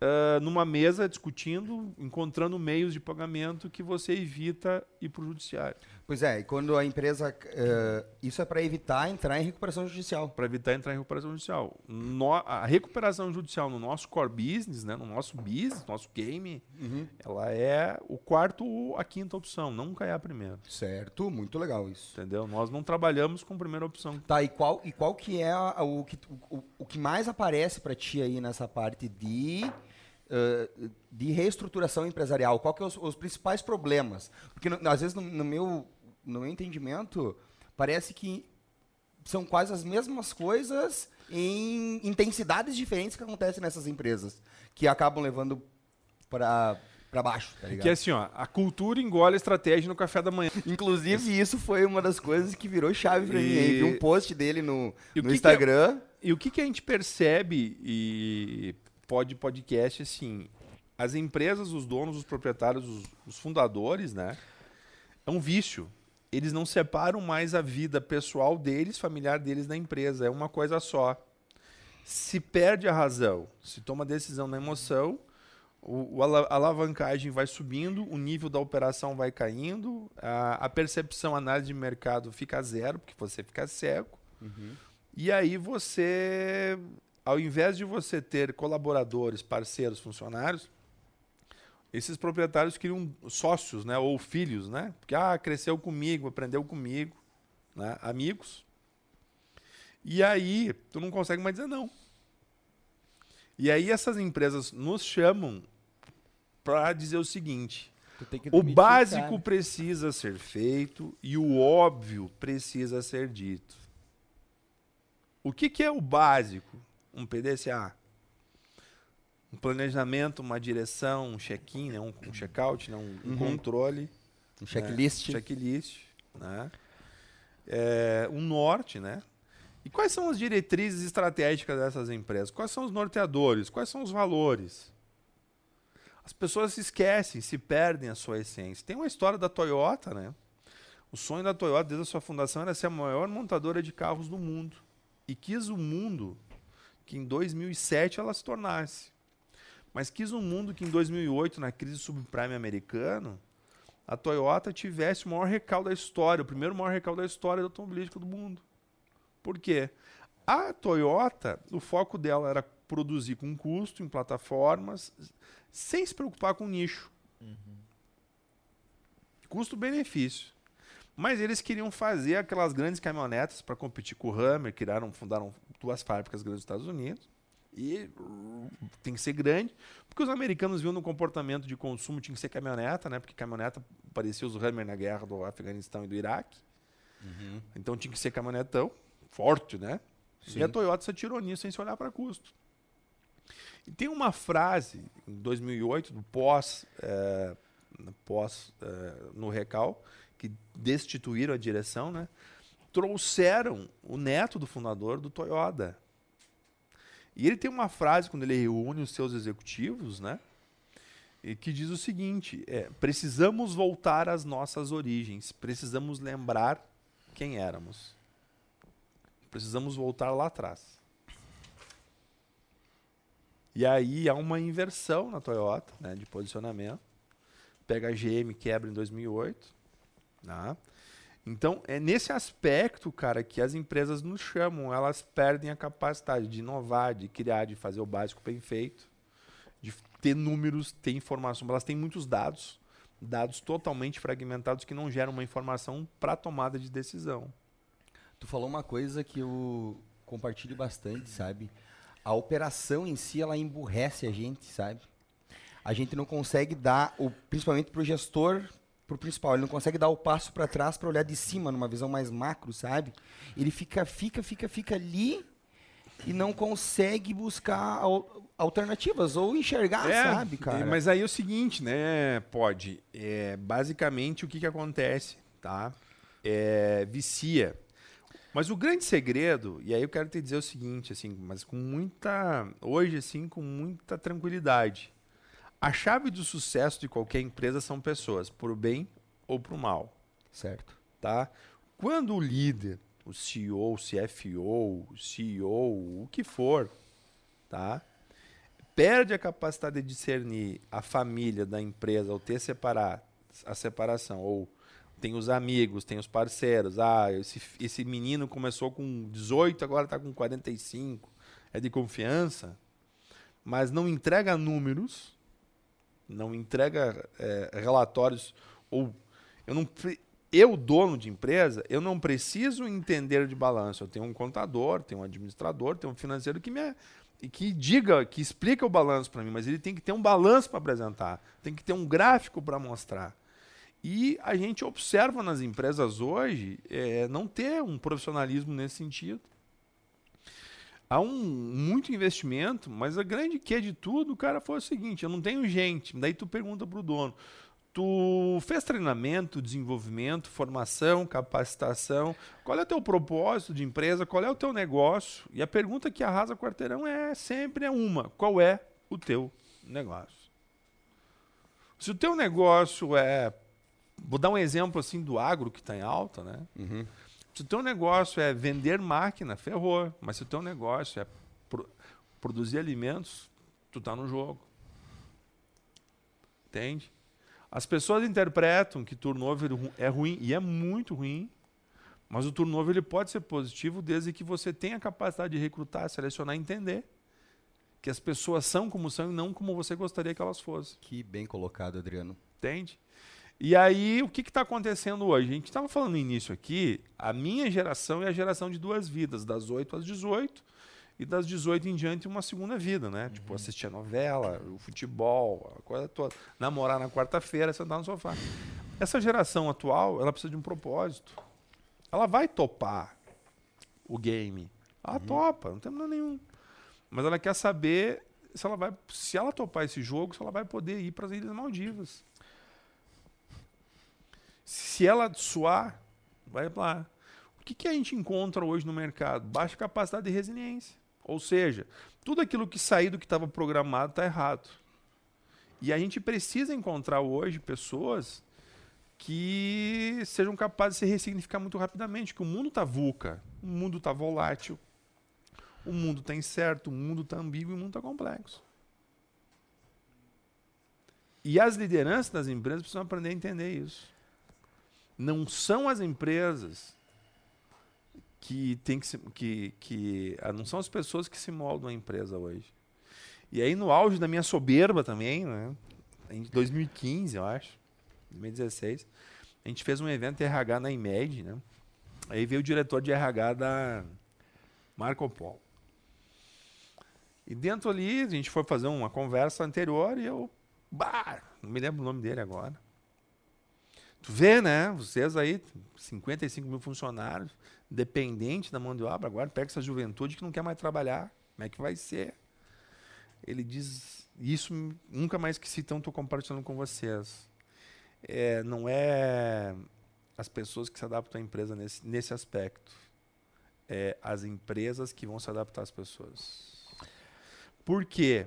uh, numa mesa discutindo, encontrando meios de pagamento que você evita ir para o judiciário. Pois é, e quando a empresa. Uh, isso é para evitar entrar em recuperação judicial. Para evitar entrar em recuperação judicial. No, a recuperação judicial no nosso core business, né, no nosso business, no nosso game, uhum. ela é o quarto ou a quinta opção, nunca é a primeira. Certo, muito legal isso. Entendeu? Nós não trabalhamos com primeira opção. Tá, e qual, e qual que é a, o, que, o, o que mais aparece para ti aí nessa parte de uh, de reestruturação empresarial? Qual que é os, os principais problemas? Porque no, às vezes no, no, meu, no meu entendimento parece que são quase as mesmas coisas em intensidades diferentes que acontecem nessas empresas, que acabam levando para para baixo, tá ligado? Que é assim, ó, a cultura engole a estratégia no café da manhã. Inclusive, isso foi uma das coisas que virou chave para mim. Vi um post dele no, no Instagram. Que é... E o que, que a gente percebe, e pod podcast, assim, as empresas, os donos, os proprietários, os, os fundadores, né? É um vício. Eles não separam mais a vida pessoal deles, familiar deles da empresa. É uma coisa só. Se perde a razão, se toma decisão na emoção, o, a alavancagem vai subindo, o nível da operação vai caindo, a, a percepção, a análise de mercado fica zero, porque você fica cego. Uhum. E aí você ao invés de você ter colaboradores, parceiros, funcionários, esses proprietários criam sócios, né, ou filhos, né? Porque ah, cresceu comigo, aprendeu comigo, né, amigos. E aí, tu não consegue mais dizer não. E aí essas empresas nos chamam para dizer o seguinte: o básico precisa ser feito e o óbvio precisa ser dito. O que, que é o básico? Um PDCA, um planejamento, uma direção, um check-in, né? um, um check-out, né? um, um uhum. controle. Um checklist. Né? Checklist. Né? É, um norte, né? E quais são as diretrizes estratégicas dessas empresas? Quais são os norteadores? Quais são os valores? As pessoas se esquecem, se perdem a sua essência. Tem uma história da Toyota, né? O sonho da Toyota desde a sua fundação era ser a maior montadora de carros do mundo. E quis o mundo que em 2007 ela se tornasse. Mas quis um mundo que em 2008, na crise subprime americana, a Toyota tivesse o maior recaldo da história, o primeiro maior recaldo da história do automobilístico do mundo. Por quê? A Toyota, o foco dela era produzir com custo em plataformas, sem se preocupar com nicho. Uhum. Custo-benefício. Mas eles queriam fazer aquelas grandes caminhonetas para competir com o Hammer, criaram, fundaram duas fábricas grandes nos Estados Unidos. E tem que ser grande, porque os americanos viam no comportamento de consumo tinha que ser caminhoneta, né? Porque caminhoneta parecia os Hammer na guerra do Afeganistão e do Iraque. Uhum. Então tinha que ser caminhonetão, forte, né? Sim. E a Toyota se atirou nisso sem se olhar para custo. E tem uma frase, em 2008, do pós, é, pós é, no Recal, que destituíram a direção, né? Trouxeram o neto do fundador do Toyota. E ele tem uma frase quando ele reúne os seus executivos, né? Que diz o seguinte: é, precisamos voltar às nossas origens, precisamos lembrar quem éramos. Precisamos voltar lá atrás. E aí há uma inversão na Toyota, né, de posicionamento. Pega a GM, quebra em 2008. Né? Então, é nesse aspecto, cara, que as empresas nos chamam. Elas perdem a capacidade de inovar, de criar, de fazer o básico bem feito, de ter números, ter informação. Elas têm muitos dados, dados totalmente fragmentados que não geram uma informação para tomada de decisão. Tu falou uma coisa que eu compartilho bastante, sabe? A operação em si, ela emburrece a gente, sabe? A gente não consegue dar, o, principalmente para o gestor, pro principal. Ele não consegue dar o passo para trás para olhar de cima, numa visão mais macro, sabe? Ele fica, fica, fica, fica ali e não consegue buscar alternativas ou enxergar, é, sabe, cara? Mas aí é o seguinte, né, pode, é, basicamente o que, que acontece, tá? É, vicia. Mas o grande segredo, e aí eu quero te dizer o seguinte, assim, mas com muita, hoje assim, com muita tranquilidade. A chave do sucesso de qualquer empresa são pessoas, por bem ou por mal. Certo. Tá? Quando o líder, o CEO, o CFO, o CEO, o que for, tá? perde a capacidade de discernir a família da empresa ao ter separar a separação ou tem os amigos, tem os parceiros. Ah, esse, esse menino começou com 18, agora está com 45. É de confiança, mas não entrega números, não entrega é, relatórios ou eu não eu dono de empresa, eu não preciso entender de balanço. Eu tenho um contador, tenho um administrador, tenho um financeiro que me que diga, que explica o balanço para mim, mas ele tem que ter um balanço para apresentar, tem que ter um gráfico para mostrar. E a gente observa nas empresas hoje é, não ter um profissionalismo nesse sentido. Há um muito investimento, mas a grande que de tudo, cara, foi o seguinte: eu não tenho gente. Daí tu pergunta para o dono: Tu fez treinamento, desenvolvimento, formação, capacitação. Qual é o teu propósito de empresa? Qual é o teu negócio? E a pergunta que arrasa quarteirão é sempre é uma: qual é o teu negócio? Se o teu negócio é, vou dar um exemplo assim do agro que está em alta, né? Uhum. Se o teu negócio é vender máquina, ferrou. Mas se o teu negócio é pro, produzir alimentos, tu tá no jogo. Entende? As pessoas interpretam que turnover é ruim e é muito ruim, mas o turnover ele pode ser positivo desde que você tenha a capacidade de recrutar, selecionar e entender que as pessoas são como são e não como você gostaria que elas fossem. Que bem colocado, Adriano. Entende? E aí, o que está acontecendo hoje? A gente estava falando no início aqui, a minha geração é a geração de duas vidas, das 8 às 18 e das 18 em diante uma segunda vida, né? Tipo, uhum. Tipo, assistir a novela, o futebol, a coisa toda. Namorar na quarta-feira, sentar no sofá. Essa geração atual, ela precisa de um propósito. Ela vai topar o game. Ela uhum. topa, não tem problema nenhum. Mas ela quer saber se ela vai, se ela topar esse jogo, se ela vai poder ir para as Ilhas Maldivas. Se ela suar, vai lá. O que, que a gente encontra hoje no mercado? Baixa capacidade de resiliência. Ou seja, tudo aquilo que sair do que estava programado está errado. E a gente precisa encontrar hoje pessoas que sejam capazes de se ressignificar muito rapidamente, que o mundo está VUCA, o mundo está volátil, o mundo está incerto, o mundo está ambíguo e o mundo está complexo. E as lideranças das empresas precisam aprender a entender isso. Não são as empresas que tem que, se, que, que ah, não são as pessoas que se moldam a empresa hoje. E aí no auge da minha soberba também, né? Em 2015, eu acho, 2016, a gente fez um evento RH na IMED, né? Aí veio o diretor de RH da Marco Polo. E dentro ali, a gente foi fazer uma conversa anterior e eu, bah, não me lembro o nome dele agora. Tu vê, né? Vocês aí, 55 mil funcionários, dependente da mão de obra, agora pega essa juventude que não quer mais trabalhar. Como é que vai ser? Ele diz isso nunca mais que então estou compartilhando com vocês. É, não é as pessoas que se adaptam à empresa nesse, nesse aspecto. É as empresas que vão se adaptar às pessoas. Por quê?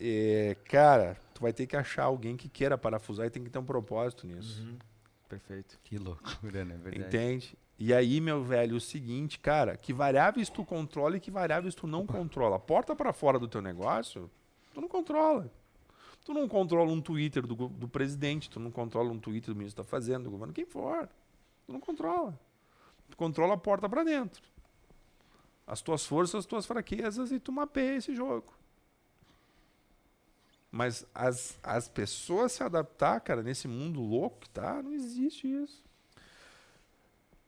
É, cara, tu vai ter que achar alguém que queira parafusar e tem que ter um propósito nisso. Uhum. Perfeito. Que loucura, né? Verdade. Entende? E aí, meu velho, o seguinte, cara, que variáveis tu controla e que variáveis tu não controla. Porta para fora do teu negócio, tu não controla. Tu não controla um Twitter do, do presidente, tu não controla um Twitter do ministro está fazendo, do governo, quem for. Tu não controla. Tu controla a porta para dentro. As tuas forças, as tuas fraquezas e tu mapeia esse jogo. Mas as, as pessoas se adaptar, cara, nesse mundo louco que tá, não existe isso.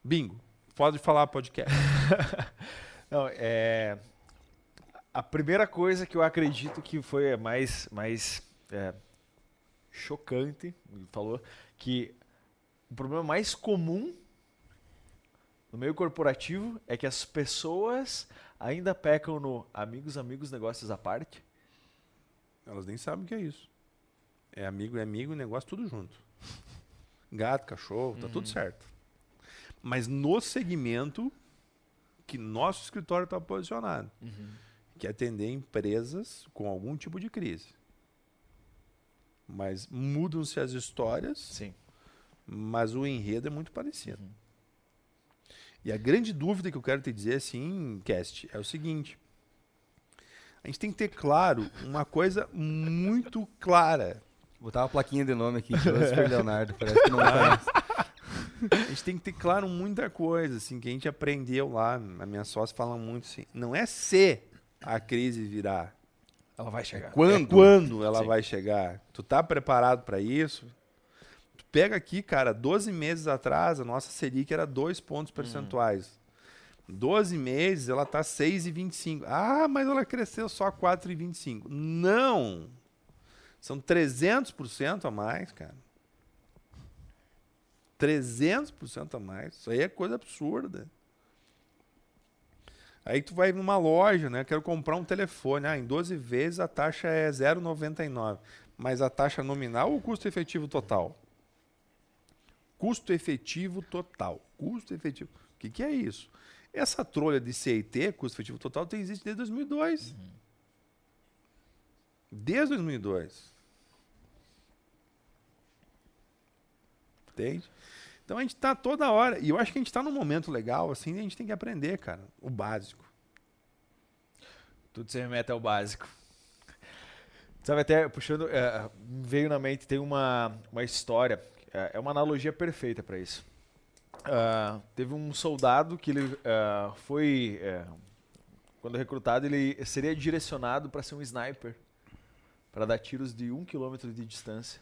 Bingo. Pode falar podcast. [laughs] Não, é... A primeira coisa que eu acredito que foi mais, mais é, chocante, falou, que o problema mais comum no meio corporativo é que as pessoas ainda pecam no amigos, amigos, negócios à parte? Elas nem sabem o que é isso. É amigo, é amigo, negócio tudo junto. Gato, cachorro, tá uhum. tudo certo. Mas no segmento que nosso escritório está posicionado, uhum. que é atender empresas com algum tipo de crise. Mas mudam-se as histórias, Sim. mas o enredo é muito parecido. Uhum. E a grande dúvida que eu quero te dizer, assim, Cast, é o seguinte. A gente tem que ter claro uma coisa muito clara. Botar uma plaquinha de nome aqui, Joseph Leonardo, parece que não [laughs] conhece. A gente tem que ter claro muita coisa, assim, que a gente aprendeu lá. A minha sócia fala muito assim: não é se a crise virar. Ela vai chegar. É quando? É quando ela Sim. vai chegar. Tu tá preparado para isso? Tu pega aqui, cara, 12 meses atrás, a nossa Selic era 2 pontos percentuais. Hum. 12 meses, ela tá 6,25. Ah, mas ela cresceu só 4,25. Não! São 300% a mais, cara. 300% a mais. Isso aí é coisa absurda. Aí tu vai numa loja, né? Quero comprar um telefone. Ah, em 12 vezes a taxa é 0,99. Mas a taxa nominal ou custo efetivo total? Custo efetivo total. Custo efetivo. O que, que é isso? Essa trolha de CIT, custo efetivo total, tem, existe desde 2002. Uhum. Desde 2002. Entende? Então a gente está toda hora, e eu acho que a gente está num momento legal, assim, a gente tem que aprender, cara, o básico. Tudo se remete ao básico. Sabe, até puxando, é, veio na mente, tem uma, uma história, é, é uma analogia perfeita para isso. Uh, teve um soldado que ele uh, foi, uh, quando recrutado, ele seria direcionado para ser um sniper, para dar tiros de um quilômetro de distância.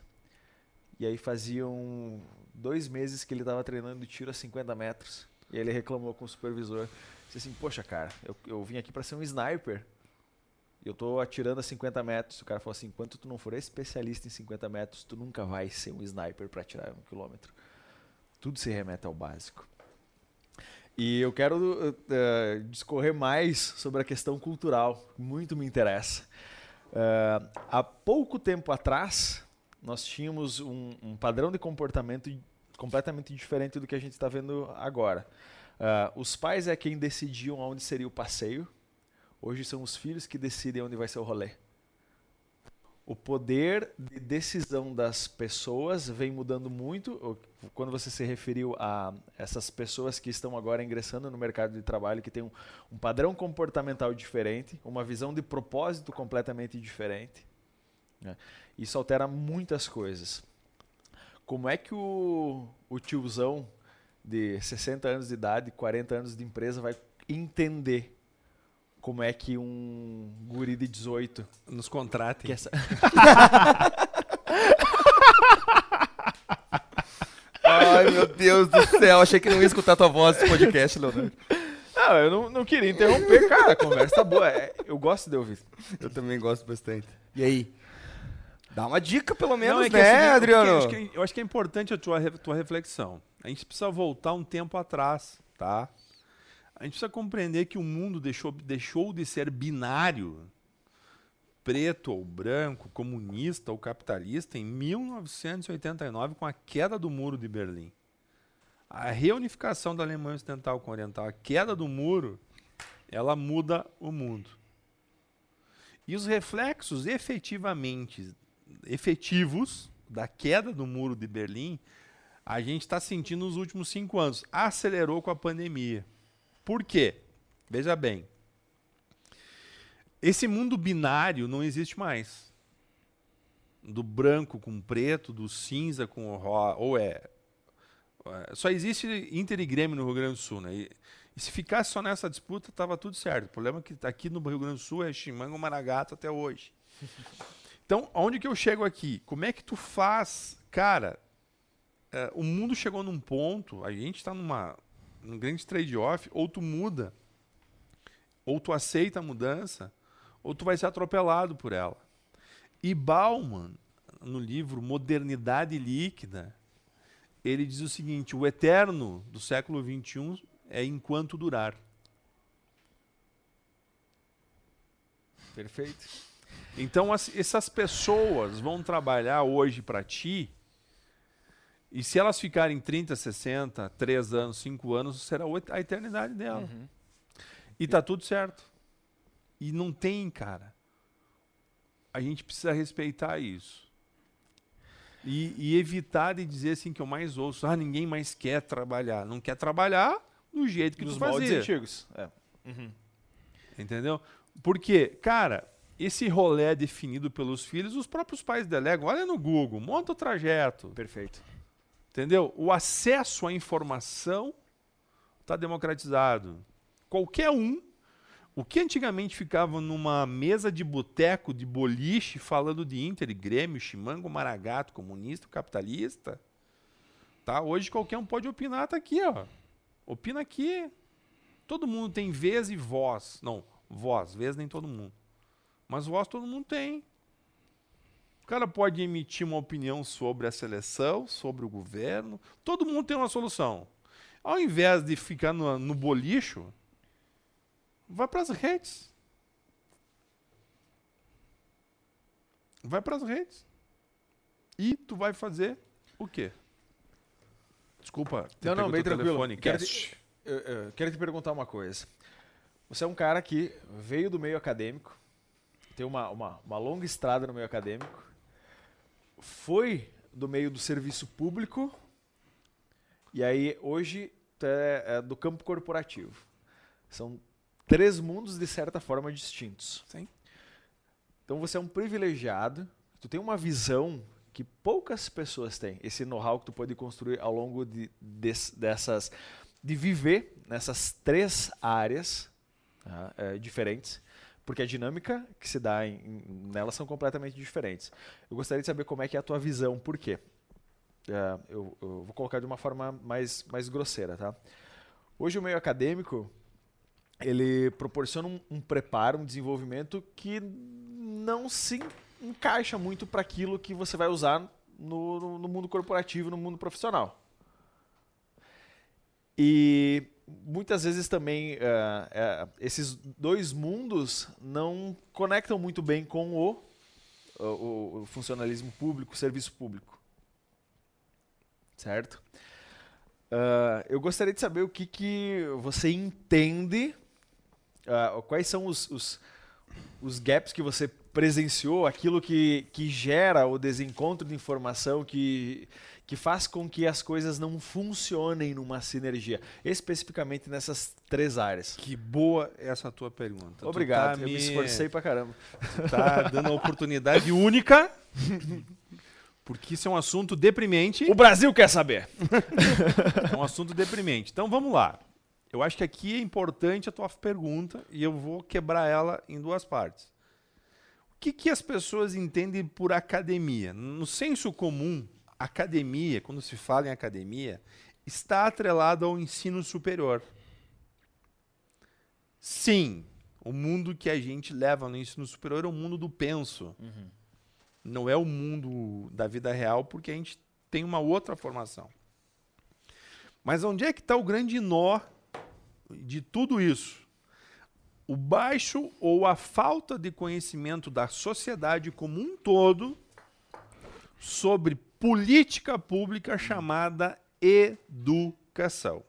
E aí faziam dois meses que ele estava treinando tiro a 50 metros. E aí ele reclamou com o supervisor. Disse assim, poxa, cara, eu, eu vim aqui para ser um sniper. E eu tô atirando a 50 metros. O cara falou assim, enquanto tu não for especialista em 50 metros, tu nunca vai ser um sniper para atirar um quilômetro. Tudo se remete ao básico. E eu quero uh, discorrer mais sobre a questão cultural. Muito me interessa. Uh, há pouco tempo atrás, nós tínhamos um, um padrão de comportamento completamente diferente do que a gente está vendo agora. Uh, os pais é quem decidiam onde seria o passeio. Hoje são os filhos que decidem onde vai ser o rolê. O poder de decisão das pessoas vem mudando muito. Quando você se referiu a essas pessoas que estão agora ingressando no mercado de trabalho, que tem um, um padrão comportamental diferente, uma visão de propósito completamente diferente. Né? Isso altera muitas coisas. Como é que o, o tiozão de 60 anos de idade, 40 anos de empresa vai entender como é que um guri de 18 nos contrate? Essa... [laughs] Ai, meu Deus do céu. Achei que não ia escutar tua voz nesse podcast, Leonardo. Não, eu não, não queria interromper, cara. A conversa tá boa. É, eu gosto de ouvir. Eu também gosto bastante. E aí? Dá uma dica, pelo menos, Não, é né, assim, Adriano? Eu acho, que, eu acho que é importante a tua, tua reflexão. A gente precisa voltar um tempo atrás, tá? A gente precisa compreender que o mundo deixou, deixou de ser binário, preto ou branco, comunista ou capitalista, em 1989, com a queda do muro de Berlim. A reunificação da Alemanha Ocidental com Oriental, a queda do muro, ela muda o mundo. E os reflexos efetivamente efetivos da queda do muro de Berlim, a gente está sentindo nos últimos cinco anos. Acelerou com a pandemia. Por quê? Veja bem. Esse mundo binário não existe mais. Do branco com preto, do cinza com rosa, ou é, é. Só existe Inter e Grêmio no Rio Grande do Sul, né? E, se ficasse só nessa disputa, estava tudo certo. O problema é que aqui no Rio Grande do Sul é Chimango Maragato até hoje. [laughs] Então, onde que eu chego aqui? Como é que tu faz? Cara, é, o mundo chegou num ponto, a gente está numa num grande trade-off, ou tu muda, ou tu aceita a mudança, ou tu vai ser atropelado por ela. E Bauman, no livro Modernidade Líquida, ele diz o seguinte: o eterno do século XXI é enquanto durar. Perfeito. Então, as, essas pessoas vão trabalhar hoje para ti, e se elas ficarem 30, 60, 3 anos, 5 anos, será a eternidade dela. Uhum. E tá tudo certo. E não tem, cara. A gente precisa respeitar isso. E, e, evitar de dizer assim que eu mais ouço, ah, ninguém mais quer trabalhar. Não quer trabalhar do jeito que Nos tu fazia. antigos. É. Uhum. Entendeu? Porque, cara, esse rolê é definido pelos filhos, os próprios pais delegam. Olha no Google, monta o trajeto. Perfeito. Entendeu? O acesso à informação está democratizado. Qualquer um, o que antigamente ficava numa mesa de boteco, de boliche, falando de Inter, Grêmio, Chimango, Maragato, comunista, capitalista, tá? Hoje qualquer um pode opinar, tá aqui, ó. Opina aqui. Todo mundo tem vez e voz. Não, voz, vez nem todo mundo. Mas voz todo mundo tem. O cara pode emitir uma opinião sobre a seleção, sobre o governo. Todo mundo tem uma solução. Ao invés de ficar no, no bolicho, vai para as redes. Vai para as redes. E tu vai fazer o quê? Desculpa. Não, não, bem tranquilo. Telefone, quero, te, eu, eu, quero te perguntar uma coisa. Você é um cara que veio do meio acadêmico, tem uma, uma, uma longa estrada no meio acadêmico, foi do meio do serviço público e aí hoje é, é do campo corporativo. São três mundos de certa forma distintos. Sim. Então você é um privilegiado, tu tem uma visão que poucas pessoas têm, esse know-how que tu pode construir ao longo de, de, dessas de viver nessas três áreas tá, é, diferentes, porque a dinâmica que se dá em, em, nelas são completamente diferentes. Eu gostaria de saber como é que é a tua visão, por quê? É, eu, eu, vou colocar de uma forma mais, mais grosseira, tá? Hoje o meio acadêmico ele proporciona um, um preparo, um desenvolvimento que não se encaixa muito para aquilo que você vai usar no, no, no mundo corporativo, no mundo profissional. E muitas vezes também uh, uh, esses dois mundos não conectam muito bem com o, o, o funcionalismo público, o serviço público. Certo? Uh, eu gostaria de saber o que, que você entende, quais são os, os, os gaps que você presenciou, aquilo que, que gera o desencontro de informação, que que faz com que as coisas não funcionem numa sinergia, especificamente nessas três áreas? Que boa essa tua pergunta. Obrigado, tá eu me... esforcei pra caramba. Tu tá dando uma oportunidade única, [laughs] porque isso é um assunto deprimente. O Brasil quer saber. é um assunto deprimente. Então vamos lá. Eu acho que aqui é importante a tua pergunta e eu vou quebrar ela em duas partes. O que, que as pessoas entendem por academia? No senso comum, academia, quando se fala em academia, está atrelado ao ensino superior. Sim, o mundo que a gente leva no ensino superior é o mundo do penso. Uhum. Não é o mundo da vida real, porque a gente tem uma outra formação. Mas onde é que está o grande nó de tudo isso? O baixo ou a falta de conhecimento da sociedade como um todo sobre política pública chamada educação.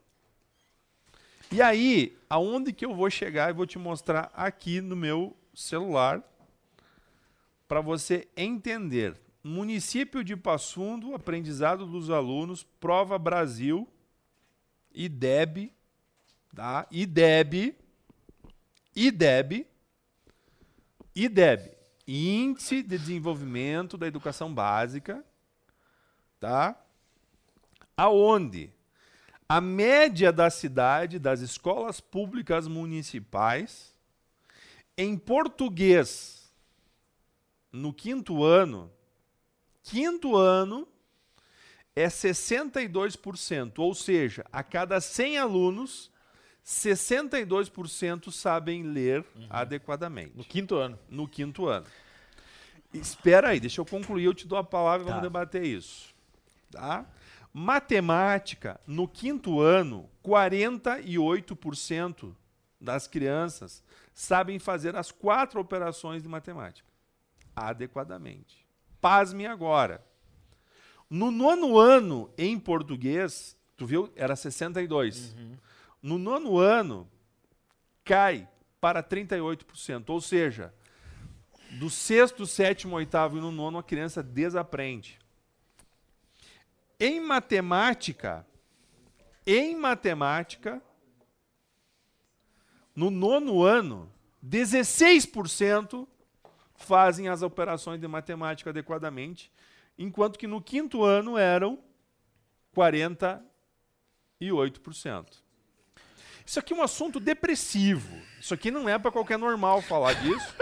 E aí, aonde que eu vou chegar e vou te mostrar aqui no meu celular para você entender. Município de Passundo, aprendizado dos alunos, prova Brasil, IDEB, tá? IDEB, IDEB, IDEB, Índice de Desenvolvimento da Educação Básica, tá? Aonde a média da cidade das escolas públicas municipais em português no quinto ano, quinto ano é 62%, ou seja, a cada 100 alunos, 62% sabem ler uhum. adequadamente. No quinto ano. No quinto ano. Espera aí, deixa eu concluir, eu te dou a palavra e tá. vamos debater isso. Tá? Matemática, no quinto ano, 48% das crianças sabem fazer as quatro operações de matemática adequadamente. Pasme agora. No nono ano, em português, tu viu? Era 62. Uhum. No nono ano, cai para 38%. Ou seja, do sexto, sétimo, oitavo e no nono, a criança desaprende. Em matemática, em matemática, no nono ano, 16% fazem as operações de matemática adequadamente, enquanto que no quinto ano eram 48%. Isso aqui é um assunto depressivo. Isso aqui não é para qualquer normal falar disso.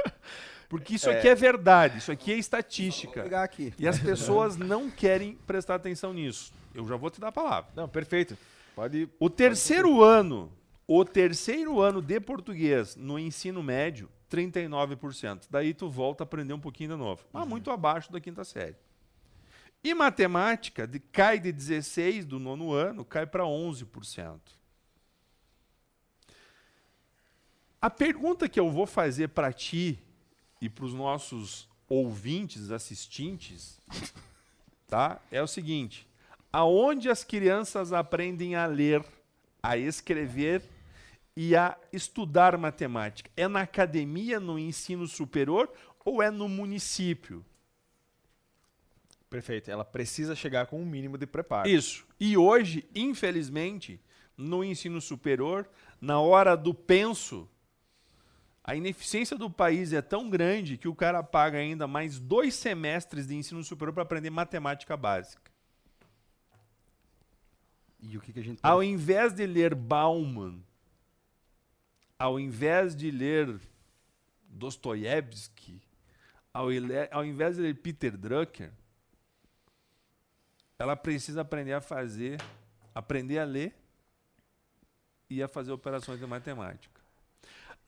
Porque isso é. aqui é verdade, isso aqui é estatística. Vou aqui. E as pessoas não querem prestar atenção nisso. Eu já vou te dar a palavra. Não, perfeito. Pode. O terceiro pode ano, o terceiro ano de português no ensino médio, 39%. Daí tu volta a aprender um pouquinho de novo. Mas uhum. muito abaixo da quinta série. E matemática de, cai de 16 do nono ano, cai para 11%. A pergunta que eu vou fazer para ti e para os nossos ouvintes, assistentes, [laughs] tá? É o seguinte: aonde as crianças aprendem a ler, a escrever e a estudar matemática? É na academia, no ensino superior ou é no município? Perfeito. Ela precisa chegar com um mínimo de preparo. Isso. E hoje, infelizmente, no ensino superior, na hora do penso, a ineficiência do país é tão grande que o cara paga ainda mais dois semestres de ensino superior para aprender matemática básica. E o que, que a gente. Ao invés de ler Bauman, ao invés de ler Dostoiévski, ao, ao invés de ler Peter Drucker, ela precisa aprender a fazer, aprender a ler e a fazer operações de matemática.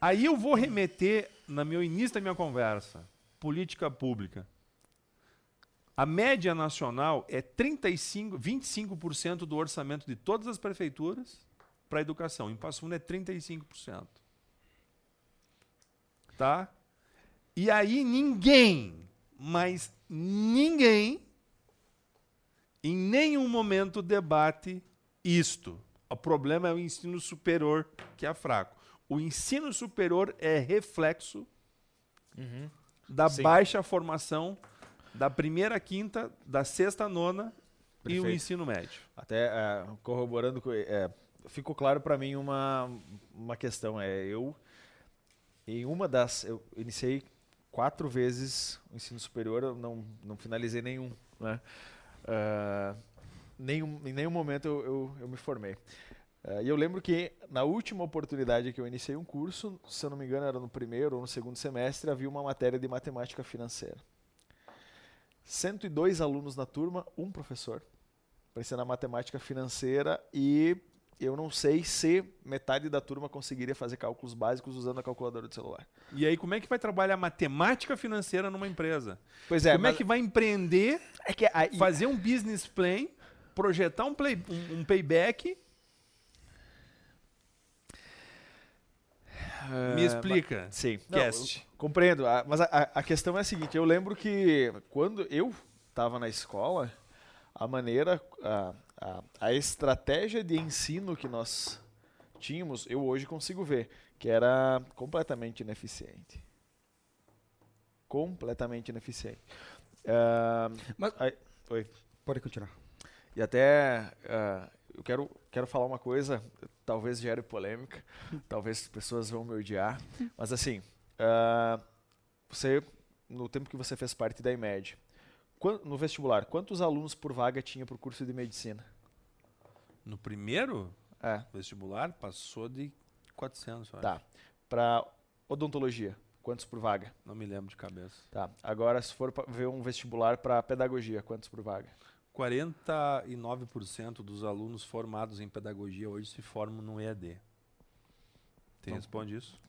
Aí eu vou remeter, no meu início da minha conversa, política pública. A média nacional é 35, 25% do orçamento de todas as prefeituras para a educação. Em Passo Fundo é 35%. Tá? E aí ninguém, mas ninguém, em nenhum momento debate isto. O problema é o ensino superior, que é fraco o ensino superior é reflexo uhum. da Sim. baixa formação da primeira quinta, da sexta nona Perfeito. e o ensino médio. Até é, corroborando, é, ficou claro para mim uma, uma questão. É, eu, em uma das. Eu iniciei quatro vezes o ensino superior, eu não, não finalizei nenhum. Né? Uh, nenhum em nenhum momento eu, eu, eu me formei. Uh, e eu lembro que na última oportunidade que eu iniciei um curso, se eu não me engano era no primeiro ou no segundo semestre, havia uma matéria de matemática financeira. 102 alunos na turma, um professor, para ensinar matemática financeira e eu não sei se metade da turma conseguiria fazer cálculos básicos usando a calculadora do celular. E aí, como é que vai trabalhar matemática financeira numa empresa? Pois é. Como é que vai empreender, é que aí... fazer um business plan, projetar um, play, um, um payback Me explica. Mas, sim. Cast. Não, compreendo. Mas a, a, questão é a seguinte: eu lembro que quando eu estava na escola, a maneira, a, a, a, estratégia de ensino que nós tínhamos, eu hoje consigo ver, que era completamente ineficiente. Completamente ineficiente. Uh, mas, aí, oi. Pode continuar. E até uh, eu quero, quero falar uma coisa, talvez gere polêmica, [laughs] talvez as pessoas vão me odiar, mas assim, uh, você, no tempo que você fez parte da IMED, no vestibular, quantos alunos por vaga tinha para o curso de medicina? No primeiro é. vestibular, passou de 400, Tá. Para odontologia, quantos por vaga? Não me lembro de cabeça. Tá. Agora, se for ver um vestibular para pedagogia, quantos por vaga? 49% dos alunos formados em pedagogia hoje se formam no EAD. Tem então, responde isso?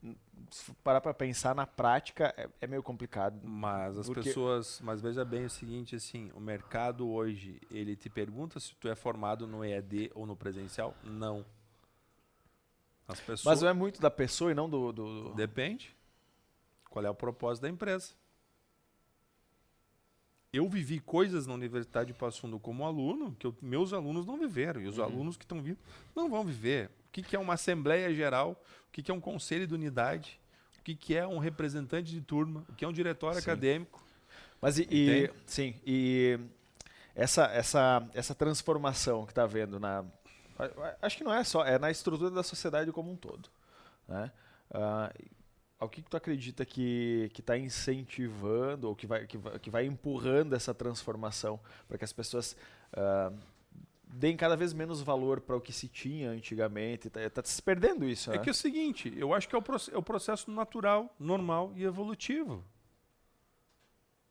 Se parar para pensar na prática é, é, meio complicado. Mas as porque... pessoas, mas veja bem o seguinte assim, o mercado hoje, ele te pergunta se tu é formado no EAD ou no presencial? Não. As pessoas... Mas não é muito da pessoa e não do, do... Depende. Qual é o propósito da empresa? Eu vivi coisas na Universidade de Passo Fundo como aluno que eu, meus alunos não viveram. E os uhum. alunos que estão vindo não vão viver. O que, que é uma Assembleia Geral? O que, que é um Conselho de Unidade? O que, que é um representante de turma? O que é um diretório sim. acadêmico? Mas e, e, sim, e essa, essa, essa transformação que está havendo na. Acho que não é só, é na estrutura da sociedade como um todo. Né? Uh, ao que, que tu acredita que está incentivando ou que vai, que, vai, que vai empurrando essa transformação para que as pessoas uh, deem cada vez menos valor para o que se tinha antigamente? Está tá se perdendo isso. É né? que é o seguinte, eu acho que é o, é o processo natural, normal e evolutivo.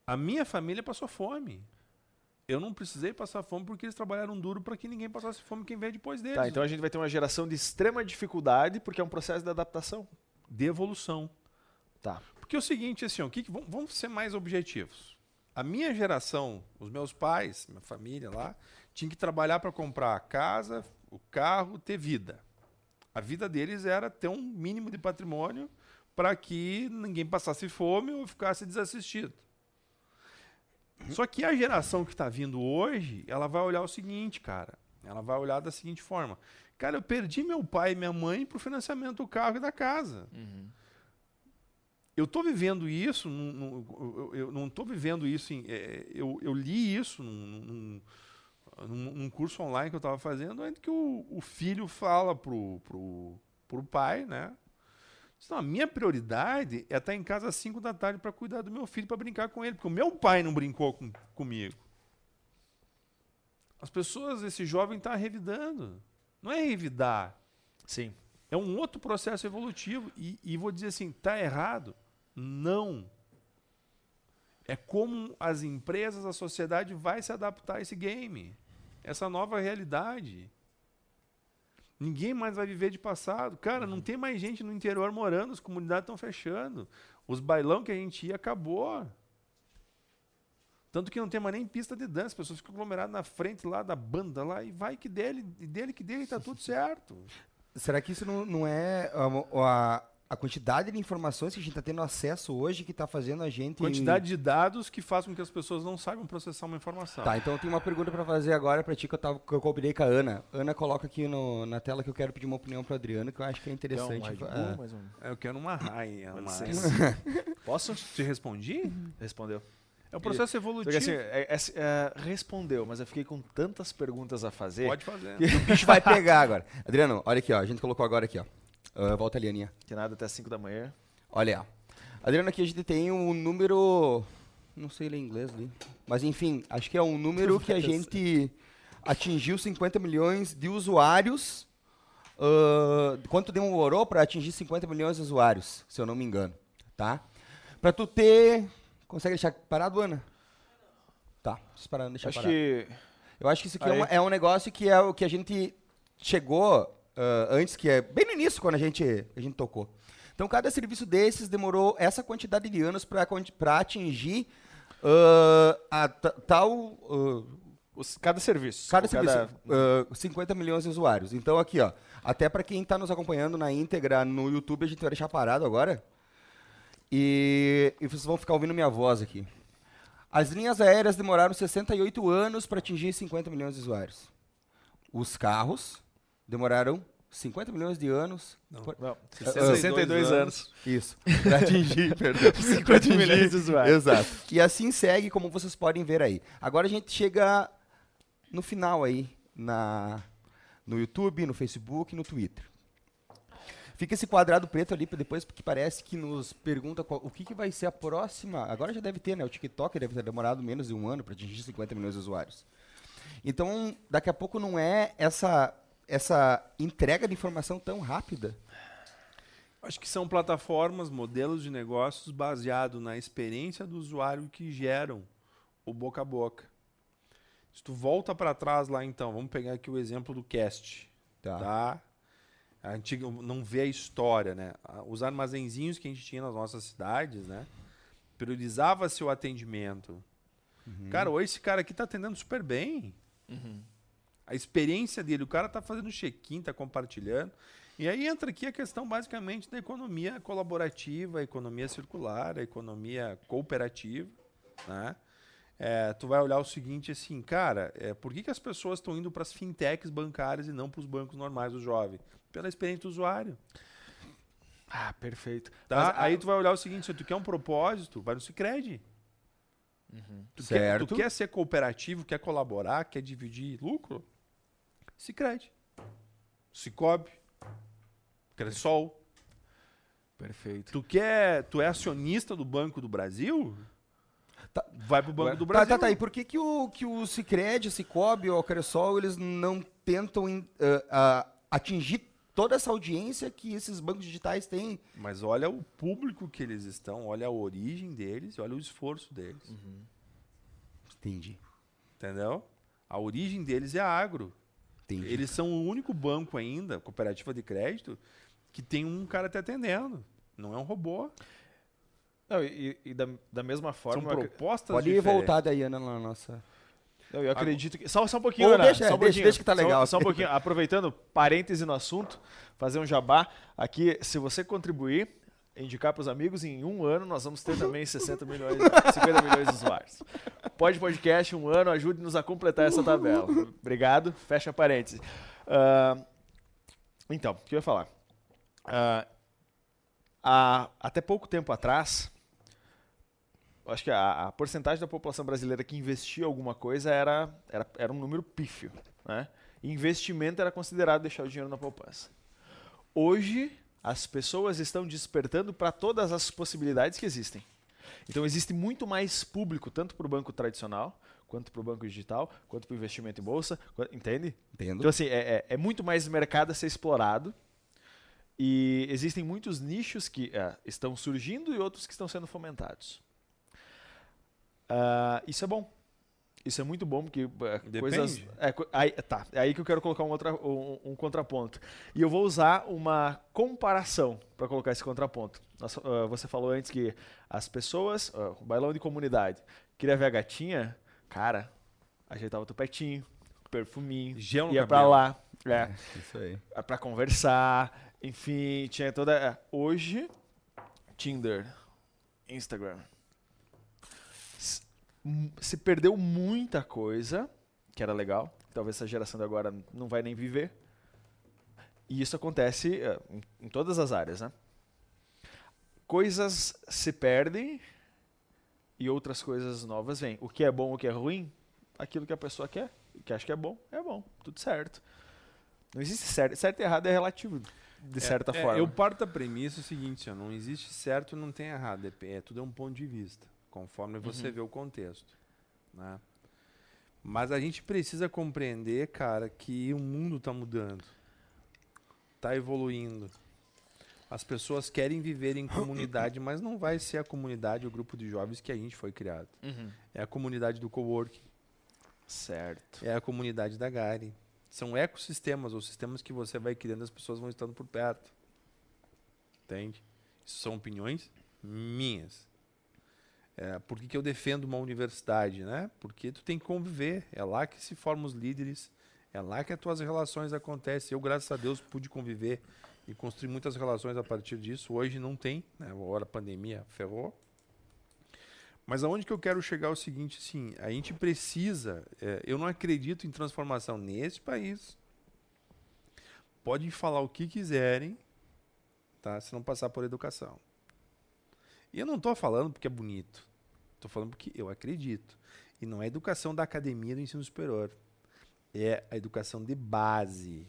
A minha família passou fome. Eu não precisei passar fome porque eles trabalharam duro para que ninguém passasse fome quem veio depois deles. Tá, então a gente vai ter uma geração de extrema dificuldade porque é um processo de adaptação. De evolução. Tá. Porque é o seguinte, assim, o que, que vamos ser mais objetivos. A minha geração, os meus pais, minha família lá, tinha que trabalhar para comprar a casa, o carro, ter vida. A vida deles era ter um mínimo de patrimônio para que ninguém passasse fome ou ficasse desassistido. Só que a geração que está vindo hoje, ela vai olhar o seguinte, cara. Ela vai olhar da seguinte forma. Cara, eu perdi meu pai e minha mãe para o financiamento do carro e da casa. Uhum. Eu estou vivendo isso, num, num, eu não estou vivendo isso, em, é, eu, eu, li isso num, num, curso online que eu estava fazendo, onde que o, o filho fala pro, pro, pro pai, né? Então, a minha prioridade é estar em casa às 5 da tarde para cuidar do meu filho, para brincar com ele, porque o meu pai não brincou com, comigo. As pessoas, esse jovem está revidando. Não é revidar. Sim. É um outro processo evolutivo. E, e vou dizer assim, está errado? Não. É como as empresas, a sociedade vai se adaptar a esse game. Essa nova realidade. Ninguém mais vai viver de passado. Cara, não tem mais gente no interior morando, as comunidades estão fechando. Os bailão que a gente ia acabou. Tanto que não tem mais nem pista de dança, as pessoas ficam aglomeradas na frente lá da banda lá e vai que dele, dele que dele, tá tudo [laughs] certo. Será que isso não, não é a, a, a quantidade de informações que a gente está tendo acesso hoje que está fazendo a gente. Quantidade de dados que faz com que as pessoas não saibam processar uma informação. Tá, então eu tenho uma pergunta para fazer agora para ti que eu, tava, que eu combinei com a Ana. Ana, coloca aqui no, na tela que eu quero pedir uma opinião para Adriano, que eu acho que é interessante. Então, um mais um. Eu quero uma raia. [laughs] Posso? Te respondi? Respondeu. É um processo evolutivo. Assim, é, é, é, respondeu, mas eu fiquei com tantas perguntas a fazer. Pode fazer. Que o bicho vai pegar agora. Adriano, olha aqui, ó. A gente colocou agora aqui, ó. Uh, volta ali, Aninha. Que nada até 5 da manhã. Olha, Adriano, aqui a gente tem um número. Não sei ler inglês ali. Mas enfim, acho que é um número que a gente atingiu 50 milhões de usuários. Uh, quanto demorou para atingir 50 milhões de usuários, se eu não me engano. Tá? Para tu ter. Consegue deixar parado, Ana? Tá, parando, deixa acho parado. Que... Eu acho que isso aqui é, uma, é, um negócio que é o que a gente chegou uh, antes, que é bem no início, quando a gente, a gente tocou. Então, cada serviço desses demorou essa quantidade de anos para atingir uh, a tal. Uh, Os, cada serviço. Cada serviço. Cada... Uh, 50 milhões de usuários. Então, aqui, ó. Até para quem está nos acompanhando na íntegra no YouTube, a gente vai deixar parado agora. E, e vocês vão ficar ouvindo minha voz aqui. As linhas aéreas demoraram 68 anos para atingir 50 milhões de usuários. Os carros demoraram 50 milhões de anos. Não, por... não 62, 62 anos. anos. Isso. [laughs] Para atingir, perdão. [laughs] 50 milhões de usuários. Exato. E assim segue, como vocês podem ver aí. Agora a gente chega no final aí, na, no YouTube, no Facebook e no Twitter. Fica esse quadrado preto ali depois, porque parece que nos pergunta qual, o que, que vai ser a próxima. Agora já deve ter, né? O TikTok deve ter demorado menos de um ano para atingir 50 milhões de usuários. Então, daqui a pouco não é essa essa entrega de informação tão rápida? Acho que são plataformas, modelos de negócios baseados na experiência do usuário que geram o boca a boca. Se tu volta para trás lá então, vamos pegar aqui o exemplo do cast, tá? tá? A gente não vê a história, né? Os armazenzinhos que a gente tinha nas nossas cidades, né? Priorizava-se o atendimento. Uhum. Cara, hoje esse cara aqui está atendendo super bem. Uhum a experiência dele. O cara tá fazendo check-in, tá compartilhando. E aí entra aqui a questão basicamente da economia colaborativa, a economia circular, a economia cooperativa, né? É, tu vai olhar o seguinte assim, cara, é, por que, que as pessoas estão indo para as fintechs bancárias e não para os bancos normais do jovem? Pela experiência do usuário. Ah, perfeito. Tá? Mas, aí tu vai olhar o seguinte, se tu quer um propósito, vai no Cicred. Uhum. Tu, certo. Quer, tu quer ser cooperativo, quer colaborar, quer dividir lucro? Cicred. Cicobi. Cressol. Perfeito. Tu quer, tu é acionista do Banco do Brasil? Tá, vai pro Banco do Brasil. Tá, tá, tá. E por que, que o, que o Cicred, o Cicobi ou o Cressol, eles não tentam uh, uh, atingir toda essa audiência que esses bancos digitais têm? Mas olha o público que eles estão, olha a origem deles e olha o esforço deles. Uhum. Entendi. Entendeu? A origem deles é agro. Entendi. Eles são o único banco ainda, cooperativa de crédito, que tem um cara te atendendo. Não é um robô. Não, e, e da, da, mesma forma. São propostas Pode ir voltar daí, Ana, na nossa. Eu, eu acredito que. Só, só um pouquinho, Ana. Deixa, só um deixa, deixa, que tá legal. Só, só, um pouquinho. Aproveitando, parêntese no assunto, fazer um jabá. Aqui, se você contribuir, indicar para os amigos, em um ano nós vamos ter também 60 milhões, 50 milhões de usuários. Pode podcast, um ano, ajude-nos a completar essa tabela. Obrigado. Fecha parêntese. Uh, então, o que eu ia falar? Uh, até pouco tempo atrás, acho que a, a, porcentagem da população brasileira que investia alguma coisa era, era, era um número pífio. Né? investimento era considerado deixar o dinheiro na poupança. Hoje, as pessoas estão despertando para todas as possibilidades que existem. Então, existe muito mais público, tanto para o banco tradicional, quanto para o banco digital, quanto para o investimento em bolsa. Entende? Entendo. Então, assim, é, é, é muito mais mercado a ser explorado. E existem muitos nichos que é, estão surgindo e outros que estão sendo fomentados. Uh, isso é bom. Isso é muito bom, porque uh, coisas. É, aí, tá, é aí que eu quero colocar um, outra, um, um contraponto. E eu vou usar uma comparação para colocar esse contraponto. Uh, você falou antes que as pessoas, uh, o bailão de comunidade, queria ver a gatinha, cara, ajeitava o tupetinho, perfuminho, Gel ia para lá. É, é, [laughs] isso aí. É pra conversar, enfim, tinha toda. É, hoje, Tinder, Instagram se perdeu muita coisa, que era legal. Talvez essa geração de agora não vai nem viver. E isso acontece uh, em, em todas as áreas, né? Coisas se perdem e outras coisas novas vêm. O que é bom, o que é ruim, aquilo que a pessoa quer, o que acha que é bom, é bom, tudo certo. Não existe certo, certo e errado é relativo de é, certa é, forma. Eu parto da premissa o seguinte, ó, não existe certo e não tem errado, é, é tudo é um ponto de vista conforme você uhum. vê o contexto. Né? Mas a gente precisa compreender, cara, que o mundo está mudando, está evoluindo. As pessoas querem viver em comunidade, mas não vai ser a comunidade, o grupo de jovens que a gente foi criado. Uhum. É a comunidade do coworking. Certo. É a comunidade da Gari. São ecossistemas, ou sistemas que você vai criando, as pessoas vão estando por perto. Entende? Isso são opiniões minhas. É, por que, que eu defendo uma universidade? Né? Porque tu tem que conviver, é lá que se formam os líderes, é lá que as tuas relações acontecem. Eu, graças a Deus, pude conviver e construir muitas relações a partir disso. Hoje não tem, né? agora a pandemia ferrou. Mas aonde que eu quero chegar é o seguinte, assim, a gente precisa, é, eu não acredito em transformação nesse país. Podem falar o que quiserem, tá? Se não passar por educação. E eu não estou falando porque é bonito. Estou falando porque eu acredito. E não é a educação da academia do ensino superior. É a educação de base.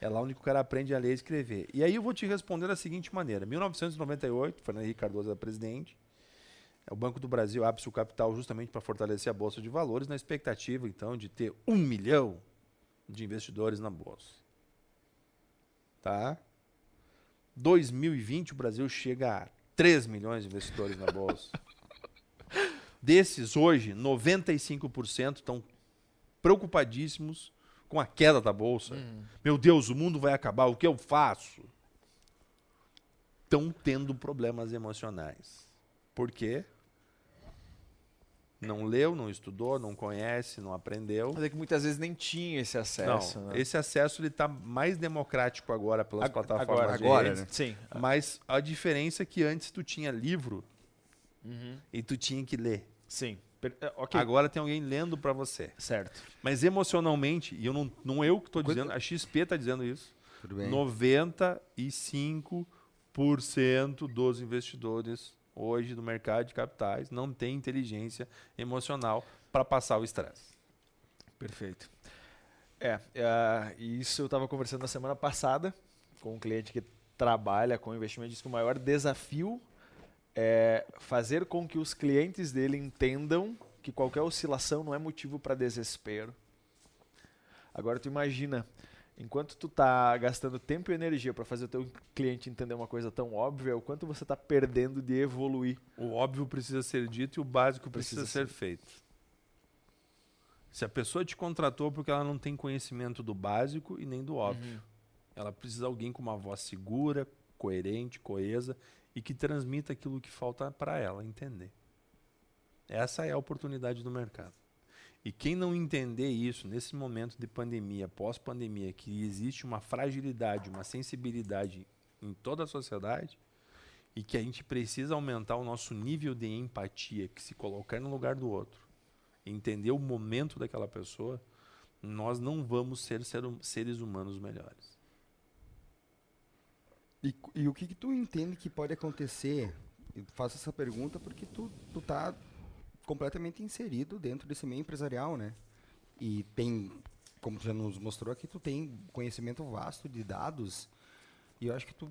É lá onde o cara aprende a ler e escrever. E aí eu vou te responder da seguinte maneira. 1998, Fernando Henrique Cardoso era presidente. O Banco do Brasil abre o capital justamente para fortalecer a Bolsa de Valores, na expectativa, então, de ter um milhão de investidores na Bolsa. Tá? 2020, o Brasil chega a 3 milhões de investidores na bolsa. Desses, hoje, 95% estão preocupadíssimos com a queda da bolsa. Hum. Meu Deus, o mundo vai acabar, o que eu faço? Estão tendo problemas emocionais. Por quê? não leu, não estudou, não conhece, não aprendeu. Mas é que muitas vezes nem tinha esse acesso. Não, né? esse acesso está mais democrático agora pelas plataformas agora, redes. né? Sim. Mas a diferença é que antes tu tinha livro Uhum. e tu tinha que ler. Sim. Per- é, ok. Agora tem alguém lendo para você. Certo. Mas emocionalmente, e eu não, não eu que estou dizendo, a XP está dizendo isso. Tudo bem. 95% dos investidores hoje do mercado de capitais não tem inteligência emocional para passar o estresse. Perfeito. É, é, e isso eu estava conversando na semana passada com um cliente que trabalha com investimento. Diz que o maior desafio é fazer com que os clientes dele entendam que qualquer oscilação não é motivo para desespero. Agora tu imagina, enquanto tu tá gastando tempo e energia para fazer o teu cliente entender uma coisa tão óbvia, o quanto você está perdendo de evoluir. O óbvio precisa ser dito e o básico precisa, Precisa ser feito. Se a pessoa te contratou porque ela não tem conhecimento do básico e nem do óbvio. Ela precisa de alguém com uma voz segura, coerente, coesa e que transmita aquilo que falta para ela entender. Essa é a oportunidade do mercado. E quem não entender isso nesse momento de pandemia, pós-pandemia, que existe uma fragilidade, uma sensibilidade em toda a sociedade e que a gente precisa aumentar o nosso nível de empatia, que se colocar no lugar do outro, entender o momento daquela pessoa, nós não vamos ser ser- seres humanos melhores. E, e o que, que tu entende que pode acontecer? Eu faço essa pergunta porque tu, tu tá completamente inserido dentro desse meio empresarial, né? E tem, como tu já nos mostrou aqui, tu tem conhecimento vasto de dados. E eu acho que tu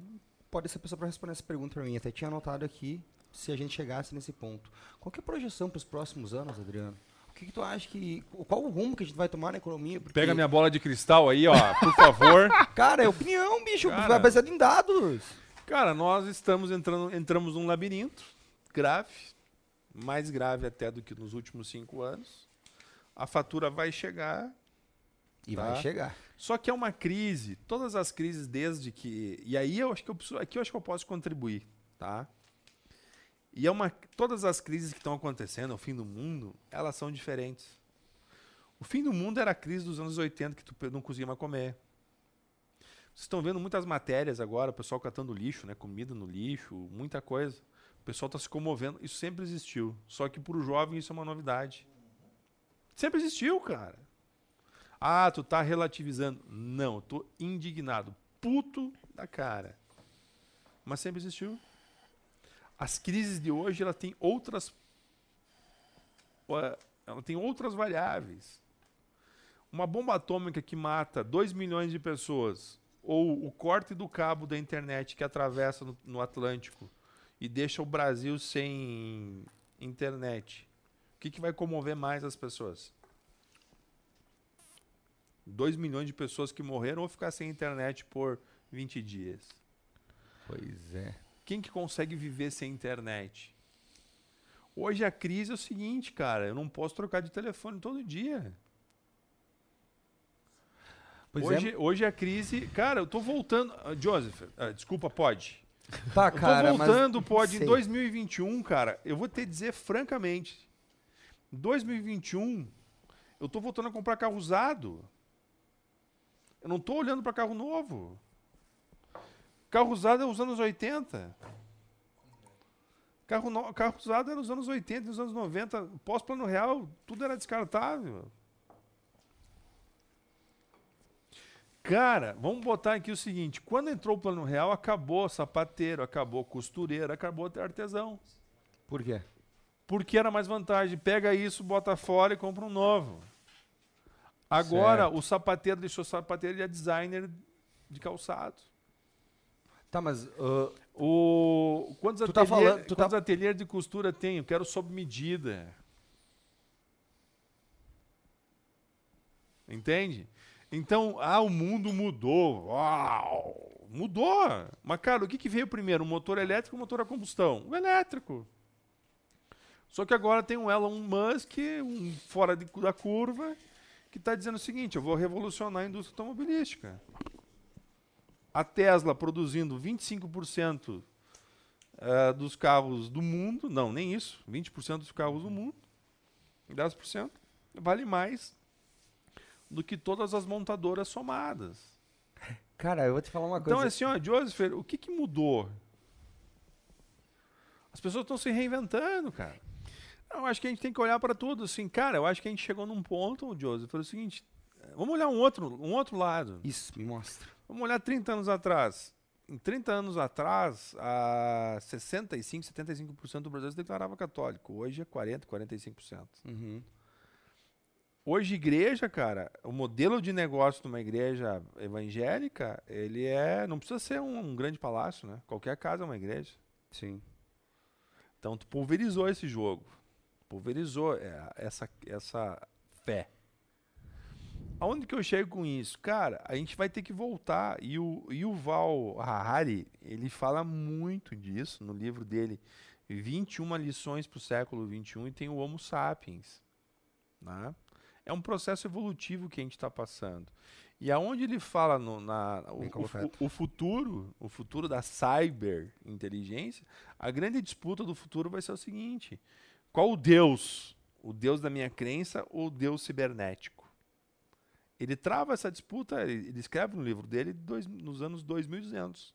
pode ser a pessoa para responder essa pergunta para mim. Até tinha anotado aqui se a gente chegasse nesse ponto. Qual é a projeção para os próximos anos, Adriano? O que, que tu acha que. Qual o rumo que a gente vai tomar na economia? Porque, Pega minha bola de cristal aí, ó, por favor. [laughs] Cara, é opinião, bicho. Cara. Vai baseado em dados. Cara, nós estamos entrando, entramos num labirinto grave, mais grave até do que nos últimos cinco anos. A fatura vai chegar, E Tá. vai chegar. só que é uma crise. Todas as crises desde que e aí eu acho que eu preciso, aqui eu acho que eu posso contribuir, tá? E é uma todas as crises que estão acontecendo, o fim do mundo, elas são diferentes. O fim do mundo era a crise dos anos 80 que tu não conseguia mais comer. Vocês estão vendo muitas matérias agora, o pessoal catando lixo, né? Comida no lixo, muita coisa. O pessoal está se comovendo. Isso sempre existiu. Só que para o jovem isso é uma novidade. Sempre existiu, cara. Ah, tu tá relativizando. Não, eu tô indignado. Puto da cara. Mas sempre existiu. As crises de hoje, ela tem outras. Ela tem outras variáveis. Uma bomba atômica que mata 2 milhões de pessoas, ou o corte do cabo da internet que atravessa no, no Atlântico e deixa o Brasil sem internet, o que, que vai comover mais as pessoas? 2 milhões de pessoas que morreram ou ficar sem internet por 20 dias? Pois é. Quem que consegue viver sem internet? Hoje a crise é o seguinte, cara, eu não posso trocar de telefone todo dia. Pois hoje, é. hoje a crise. Cara, eu tô voltando. ah, Joseph, ah, desculpa, pode. Tá, Eu tô cara, mas voltando, pode, em sei. 2021, cara. Eu vou te dizer francamente. Em 2021, eu tô voltando a comprar carro usado. Eu não tô olhando para carro novo. Carro usado é os anos 80. Carro, no... carro usado era nos anos 80, nos anos 90. Pós-plano real, tudo era descartável. Cara, vamos botar aqui o seguinte: quando entrou o plano real, acabou sapateiro, acabou costureiro, acabou artesão. Por quê? Porque era mais vantagem. Pega isso, bota fora e compra um novo. Agora, Certo. o sapateiro deixou sapateiro e é designer de calçado. Tá, mas ah, O... Quantos, Tu tá ateliê... falando- tu tá- Quantos ateliês de costura tem? Eu quero sob medida. Entende? Então, ah, o mundo mudou. Uau! Mudou. Mas, cara, o que, que veio primeiro? O motor elétrico ou o motor a combustão? O elétrico. Só que agora tem um Elon Musk, um fora de- da curva, que está dizendo o seguinte: eu vou revolucionar a indústria automobilística. A Tesla produzindo 25% eh, dos carros do mundo, não, nem isso, 20% dos carros do mundo. 10% vale mais do que todas as montadoras somadas. Cara, eu vou te falar uma Então, coisa. assim, ó, Joseph, o que, que mudou? As pessoas estão se reinventando, cara. Eu acho que a gente tem que olhar para tudo, assim, cara, eu acho que a gente chegou num ponto, Joseph, foi o seguinte, vamos olhar um outro, um outro lado. Isso, me mostra. Vamos olhar 30 anos atrás. Em 30 anos atrás, a 65, 75% do Brasil se declarava católico. Hoje é 40, 45%. Uhum. Hoje, igreja, cara, o modelo de negócio de uma igreja evangélica, ele é. Não precisa ser um, um grande palácio, né? Qualquer casa é uma igreja. Sim. Então, tu pulverizou esse jogo. Pulverizou é, essa, essa fé. Aonde que eu chego com isso? Cara, a gente vai ter que voltar. E o, e o Val Harari, ele fala muito disso no livro dele, 21 lições para o século XXI, e tem o Homo Sapiens. Né? É um processo evolutivo que a gente está passando. E aonde ele fala no, na, o, o, o futuro, o futuro da cyber inteligência, a grande disputa do futuro vai ser o seguinte: qual o Deus? O Deus da minha crença ou o Deus cibernético? Ele trava essa disputa, ele, ele escreve no livro dele dois, nos anos 2200.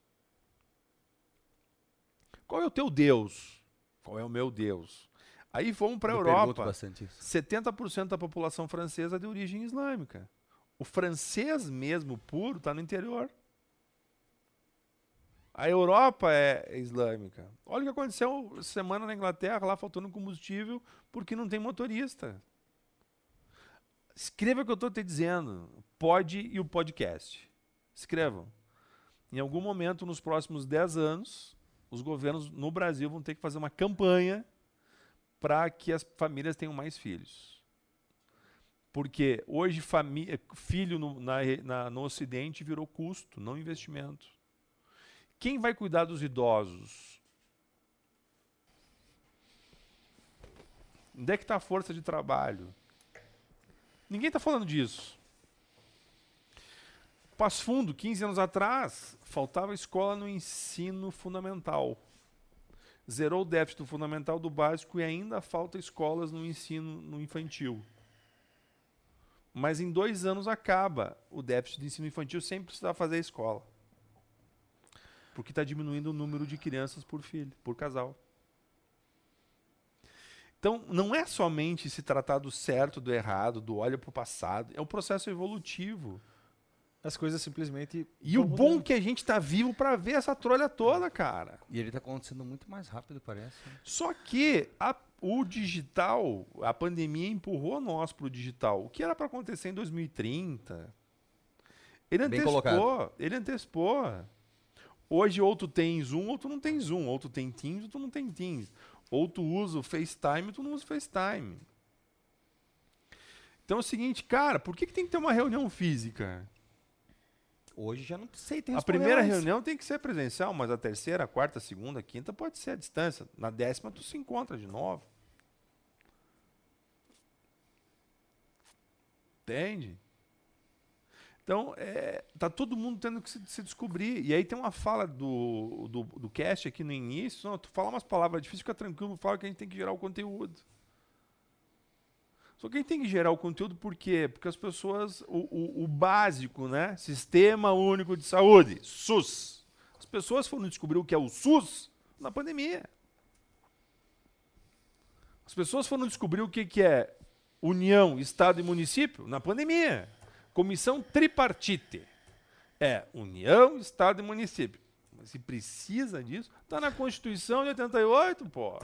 Qual é o teu Deus? Qual é o meu Deus? Aí vamos para a Eu Europa. bastante isso. 70% da população francesa é de origem islâmica. O francês mesmo puro está no interior. A Europa é islâmica. Olha o que aconteceu semana na Inglaterra, lá faltando combustível porque não tem motorista. Escreva o que eu estou te dizendo. Pode e o podcast. Escrevam. Em algum momento, nos próximos 10 anos, os governos no Brasil vão ter que fazer uma campanha para que as famílias tenham mais filhos. Porque hoje filho no, na, na, no Ocidente virou custo, não investimento. Quem vai cuidar dos idosos? Onde é que está a força de trabalho? Ninguém está falando disso. Passo Fundo, 15 anos atrás, faltava escola no ensino fundamental. Zerou o déficit do fundamental do básico e ainda falta escolas no ensino no infantil. Mas em dois anos acaba o déficit de ensino infantil sem precisar fazer escola. Porque está diminuindo o número de crianças por filho, por casal. Então, não é somente se tratar do certo, do errado, do olho para o passado. É um processo evolutivo. As coisas simplesmente. E o bom mudando. que a gente está vivo para ver essa trolha toda, cara. E ele tá acontecendo muito mais rápido, parece. né? Só que a- o digital, a pandemia empurrou nós para o digital. O que era para acontecer em 2030? Ele Bem antecipou. colocado. Ele antecipou. Hoje, ou tu tem Zoom, ou tu não tem Zoom. Ou tu tem Teams, ou tu não tem Teams. Ou tu usa o FaceTime, ou tu não usa o FaceTime. Então é o seguinte, cara, por que, que tem que ter uma reunião física? Hoje já não sei ter A primeira reunião tem que ser presencial, mas a terceira, a quarta, a segunda, a quinta pode ser à distância. Na décima tu se encontra de novo. Entende? Então, é, tá todo mundo tendo que se, se descobrir. E aí tem uma fala do, do, do cast aqui no início. Não, tu fala umas palavras difíceis, fica tranquilo, fala que a gente tem que gerar o conteúdo. Só que a gente tem que gerar o conteúdo por quê? Porque as pessoas, o, o, o básico, né? Sistema Único de Saúde, SUS. As pessoas foram descobrir o que é o SUS na pandemia. As pessoas foram descobrir o que, que é União, Estado e Município na pandemia. Comissão tripartite. É União, Estado e Município. Mas se precisa disso, está na Constituição de 88, pô.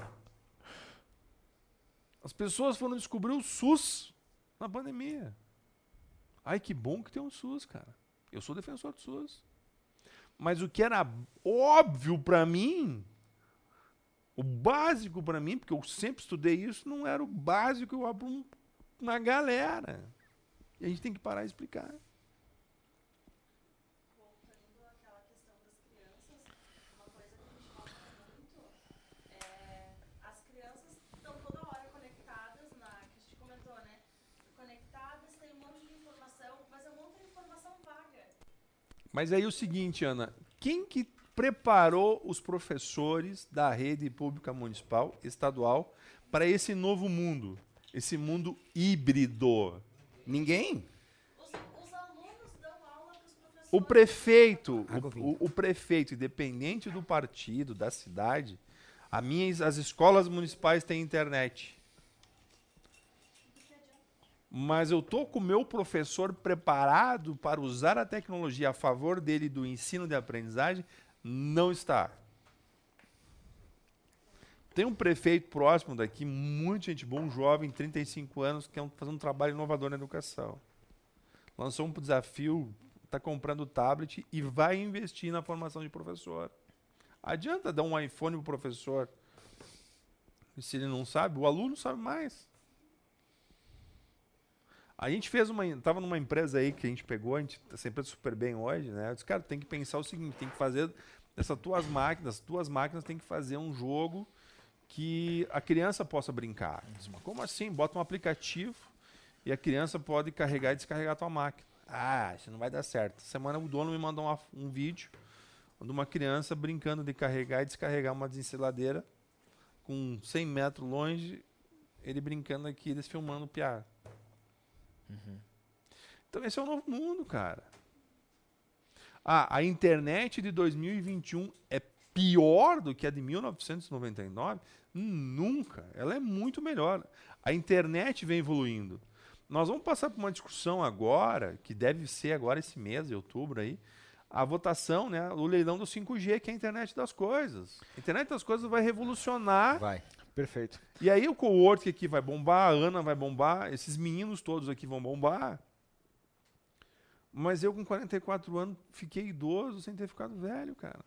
As pessoas foram descobrir o SUS na pandemia. Ai, que bom que tem um SUS, cara. Eu sou defensor do SUS. Mas o que era óbvio para mim, o básico para mim, porque eu sempre estudei isso, não era o básico eu abro uma galera. E a gente tem que parar e explicar. Mas aí o seguinte, Ana, quem que preparou os professores da rede pública municipal, estadual, para esse novo mundo? esse mundo híbrido. Ninguém? Os, os alunos dão aula para os professores. O prefeito, o, vinha. o- o prefeito, independente do partido, da cidade, a minha, as escolas municipais têm internet. Mas eu tô com o meu professor preparado para usar a tecnologia a favor dele do ensino de aprendizagem? Não está. Tem um prefeito próximo daqui, muito gente boa, um jovem, 35 anos, que é um, fazendo um trabalho inovador na educação. Lançou um desafio, está comprando tablet e vai investir na formação de professor. Adianta dar um iPhone pro professor. E se ele não sabe, o aluno sabe mais. A gente fez uma. Tava numa empresa aí que a gente pegou, a gente essa empresa super bem hoje, né? Eu disse, cara, tem que pensar o seguinte, tem que fazer essas tuas máquinas, as tuas máquinas tem que fazer um jogo que a criança possa brincar. "Mas como assim? Bota um aplicativo e a criança pode carregar e descarregar a tua máquina. Ah, isso não vai dar certo. Essa semana o dono me mandou uma- um vídeo de uma criança brincando de carregar e descarregar uma desenceladeira com 100 metros longe, ele brincando aqui, eles filmando o piar. Então esse é o novo mundo, cara. Ah, a internet de 2021 é pior do que a de 1999? Nunca. Ela é muito melhor. A internet vem evoluindo. Nós vamos passar por uma discussão agora, que deve ser agora esse mês, de outubro aí, a votação, né, o leilão do 5G, que é a internet das coisas. A internet das coisas vai revolucionar Vai. Perfeito. e aí o cowork aqui vai bombar, a Ana vai bombar, esses meninos todos aqui vão bombar. Mas eu com 44 anos fiquei idoso sem ter ficado velho, cara.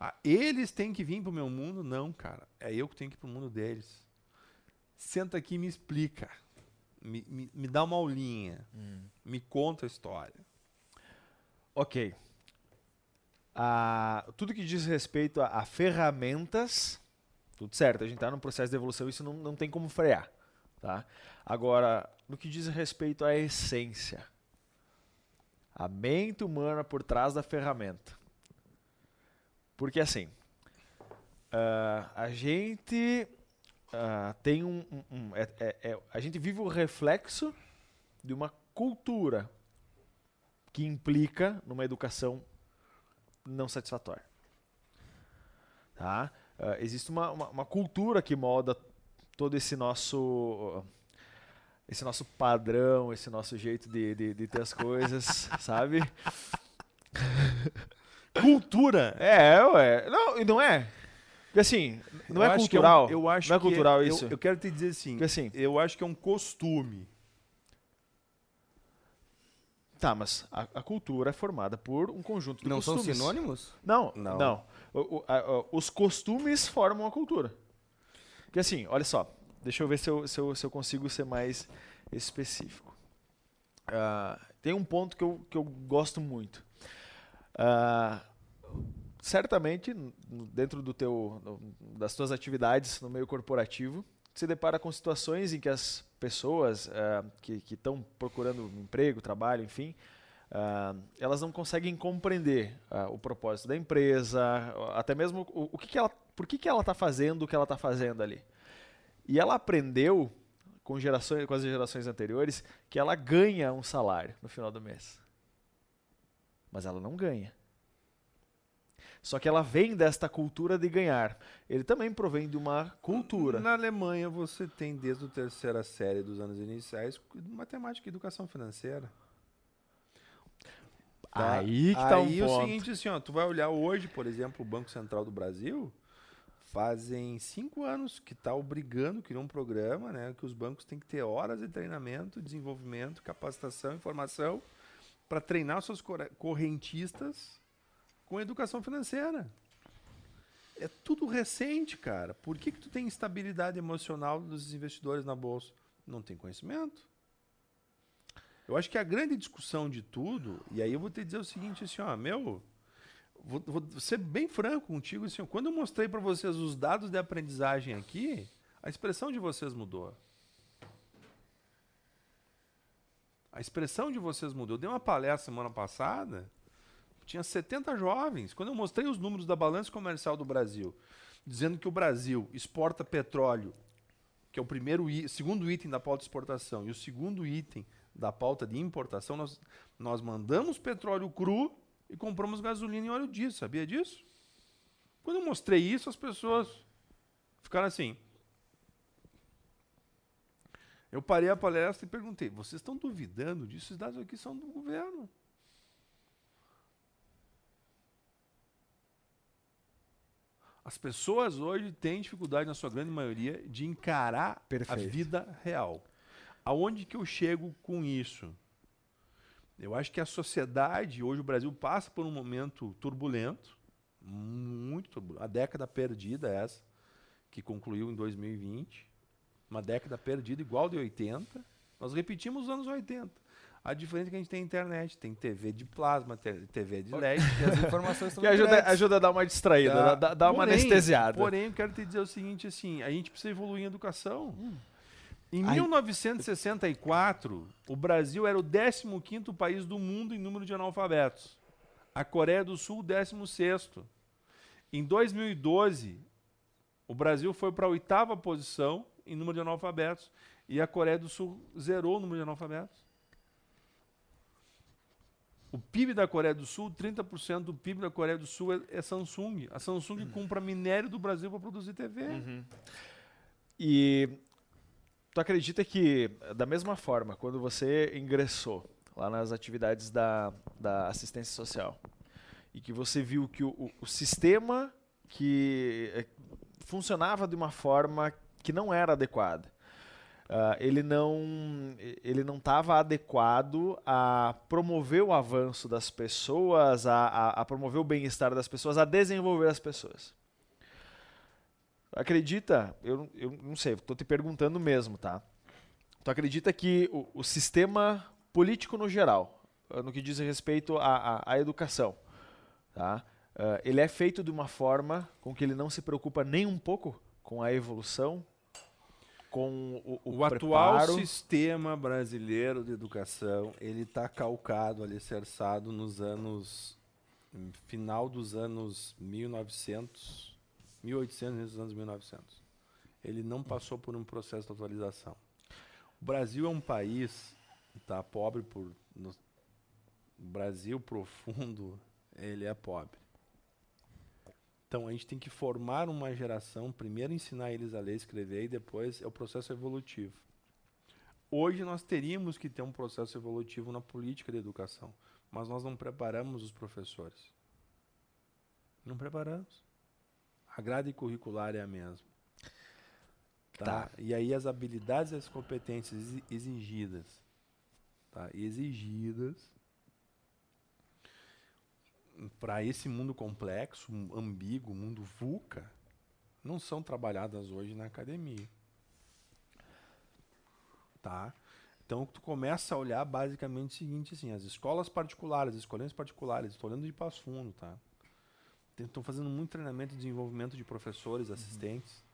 Ah, eles têm que vir pro meu mundo? Não, cara. É eu que tenho que ir pro mundo deles. Senta aqui e me explica. Me, me, me dá uma aulinha. Me conta a história. Ok. Ah, tudo que diz respeito a, a ferramentas, tudo certo. A gente está num processo de evolução, isso não, não tem como frear. Tá? Agora, no que diz respeito à essência, a mente humana por trás da ferramenta. Porque assim, ah, a gente ah, tem um. um- um- é- é- é- a gente vive o reflexo de uma cultura que implica numa educação não satisfatória. Tá? Ah, existe uma, uma, uma cultura que molda todo esse nosso esse nosso padrão, esse nosso jeito de, de, de ter as coisas, [laughs] sabe? [laughs] Cultura! É, ué. Não, e não é? Porque assim, não Eu é acho que um- cultural. eu acho não é que cultural eu- isso. Eu, quero te dizer assim. Porque assim, Eu acho que é um costume. tá, mas a, a cultura é formada por um conjunto de Não são costumes. sinônimos? Não, Não. não. O- o- a- os costumes formam a cultura. Porque assim, olha só, deixa eu ver se eu, se eu, se eu consigo ser mais específico. Ah, tem um ponto que eu, que eu gosto muito. Ah, certamente, dentro do teu, das tuas atividades no meio corporativo, se depara com situações em que as pessoas ah, que estão procurando emprego, trabalho, enfim, ah, elas não conseguem compreender ah, o propósito da empresa, até mesmo o, o que, que ela, por que, que ela está fazendo o que ela está fazendo ali. E ela aprendeu com, gerações, com as gerações anteriores que ela ganha um salário no final do mês. Mas ela não ganha. Só que ela vem desta cultura de ganhar. Ele também provém de uma cultura. Na Alemanha, você tem desde a terceira série dos anos iniciais matemática e educação financeira. Tá? Aí que tá um Aí o ponto. seguinte, assim, ó, tu vai olhar hoje, por exemplo, o Banco Central do Brasil, fazem cinco anos que está obrigando, criou um programa, né, que os bancos têm que ter horas de treinamento, desenvolvimento, capacitação, informação, para treinar seus corre- correntistas com educação financeira. É tudo recente, cara. Por que, que tu tem instabilidade emocional dos investidores na bolsa? Não tem conhecimento. Eu acho que a grande discussão de tudo, e aí eu vou te dizer o seguinte, assim, ó, meu, vou, vou ser bem franco contigo, assim, quando eu mostrei para vocês os dados de aprendizagem aqui, a expressão de vocês mudou. A expressão de vocês mudou. Eu dei uma palestra semana passada, tinha 70 jovens. Quando eu mostrei os números da balança comercial do Brasil, dizendo que o Brasil exporta petróleo que é o primeiro segundo item da pauta de exportação, e o segundo item da pauta de importação, nós, nós mandamos petróleo cru e compramos gasolina e óleo diesel. Sabia disso? Quando eu mostrei isso, as pessoas ficaram assim. Eu parei a palestra e perguntei: vocês estão duvidando disso? Esses dados aqui são do governo. As pessoas hoje têm dificuldade, na sua grande maioria, de encarar Perfeito. a vida real. Aonde que eu chego com isso? Eu acho que a sociedade, hoje o Brasil passa por um momento turbulento, muito turbulento. A década perdida essa, que concluiu em 2020. Uma década perdida igual de 80. Nós repetimos os anos 80. A diferença é que a gente tem internet, tem TV de plasma, TV de LED. e as informações [laughs] Que ajuda, ajuda a dar uma distraída, dá, dá, dá uma anestesiada. Porém, eu quero te dizer o seguinte, assim, a gente precisa evoluir em educação. Hum. Em Ai. 1964, o Brasil era o 15º país do mundo em número de analfabetos. A Coreia do Sul, 16º. Em 2012, o Brasil foi para a oitava posição em número de analfabetos e a Coreia do Sul zerou o número de analfabetos. O PIB da Coreia do Sul, 30% do PIB da Coreia do Sul é, é Samsung. A Samsung uhum. compra minério do Brasil para produzir TV. Uhum. E tu acredita que, da mesma forma, quando você ingressou lá nas atividades da, da assistência social e que você viu que o, o sistema que eh, funcionava de uma forma que não era adequada, Uh, ele não ele não estava adequado a promover o avanço das pessoas, a, a, a promover o bem-estar das pessoas, a desenvolver as pessoas. Acredita? Eu, eu não sei, estou te perguntando mesmo, tá? Tu acredita que o, o sistema político no geral, ah, no que diz respeito à, à, à educação, tá? Uh, ele é feito de uma forma com que ele não se preocupa nem um pouco com a evolução, com o, o, o atual sistema brasileiro de educação ele está calcado, alicerçado nos anos final dos anos 1900, 1800, nos anos 1900. Ele não passou por um processo de atualização. O Brasil é um país tá pobre por no, Brasil profundo, ele é pobre. Então a gente tem que formar uma geração, primeiro ensinar eles a ler e escrever e depois é o processo evolutivo. Hoje nós teríamos que ter um processo evolutivo na política de educação, mas nós não preparamos os professores. Não preparamos. A grade curricular é a mesma. Tá? tá. E aí as habilidades e as competências exigidas, tá? exigidas para esse mundo complexo, ambíguo, mundo VUCA, não são trabalhadas hoje na academia. Tá? Então tu começa a olhar basicamente o seguinte, assim, as escolas particulares, as escolinhas particulares, estou olhando de Passo Fundo, tá? Estão fazendo muito treinamento e desenvolvimento de professores, uhum. assistentes.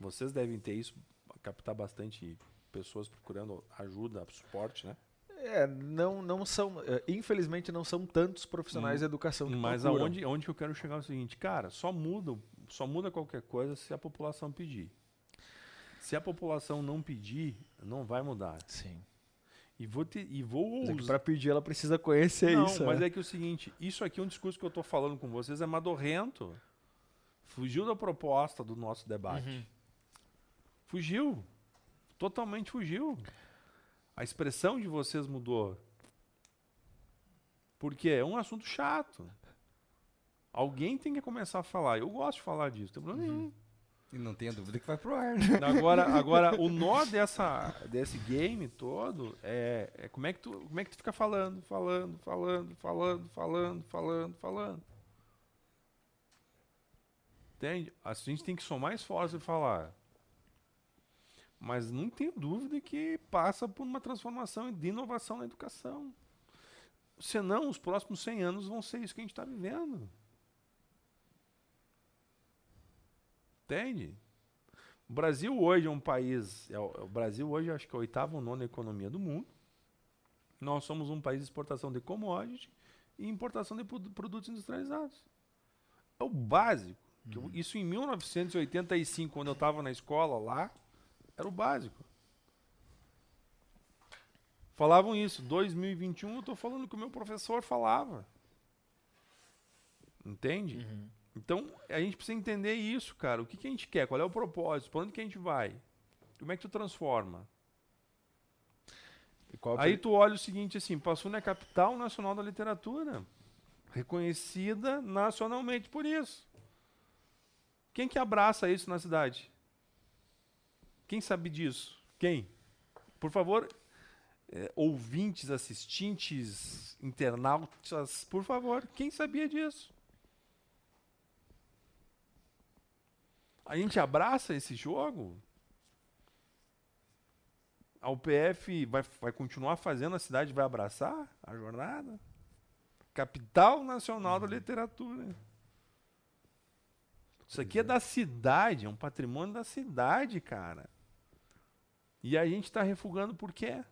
Vocês devem ter isso, captar bastante pessoas procurando ajuda, suporte, né? É, não, não são. É, infelizmente, não são tantos profissionais hum, de educação que Mas aonde, aonde que eu quero chegar é o seguinte, cara, só muda, só muda qualquer coisa se a população pedir. Se a população não pedir, não vai mudar. Sim. E vou te, e vou é para pedir ela precisa conhecer não, isso. Mas né? é que é o seguinte, isso aqui é um discurso que eu estou falando com vocês é madorrento. Fugiu da proposta do nosso debate. Uhum. Fugiu. Totalmente fugiu. A expressão de vocês mudou. Porque é um assunto chato. Alguém tem que começar a falar. Eu gosto de falar disso, não tem problema uhum. nenhum. E não tenha dúvida que vai pro ar. Né? Agora, [laughs] agora o nó dessa, desse game todo é, é, como, é que tu, como é que tu fica falando, falando, falando, falando, falando, falando, falando. Entende? A gente tem que somar esforço e falar. Mas não tenho dúvida que passa por uma transformação de inovação na educação. Senão, os próximos 100 anos vão ser isso que a gente está vivendo. Entende? O Brasil hoje é um país. É o, o Brasil hoje acho que é a oitava ou nona economia do mundo. Nós somos um país de exportação de commodity e importação de produtos industrializados. É o básico. Uhum. Isso em 1985, quando eu estava na escola lá, Era o básico. Falavam isso. 2021 eu tô falando que o meu professor falava. Entende? Uhum. Então, a gente precisa entender isso, cara. O que, que a gente quer? Qual é o propósito? Para onde que a gente vai? Como é que tu transforma? Aí tu olha o seguinte assim, Passo Fundo é a capital nacional da literatura. Reconhecida nacionalmente por isso. Quem que abraça isso na cidade? Quem sabe disso? Quem? Por favor, é, ouvintes, assistentes, internautas, por favor, quem sabia disso? A gente abraça esse jogo? A UPF vai, vai continuar fazendo, a cidade vai abraçar a jornada? Capital Nacional da Literatura. Isso aqui é da cidade, é um patrimônio da cidade, cara. E a gente está refugando por quê?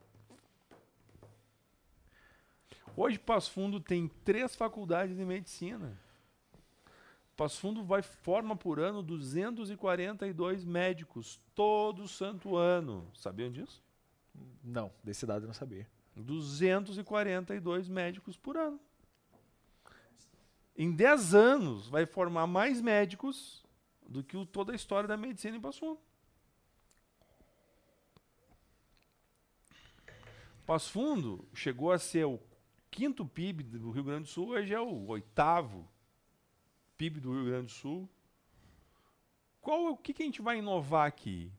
Hoje Passo Fundo tem três faculdades de medicina. Passo Fundo vai forma por ano 242 médicos todo santo ano. Sabiam disso? Não, desse dado eu não sabia. 242 médicos por ano. Em 10 anos vai formar mais médicos do que o, toda a história da medicina em Passo Fundo. Passo Fundo chegou a ser o quinto PIB do Rio Grande do Sul, hoje é o oitavo PIB do Rio Grande do Sul. Qual o que, que a gente vai inovar aqui?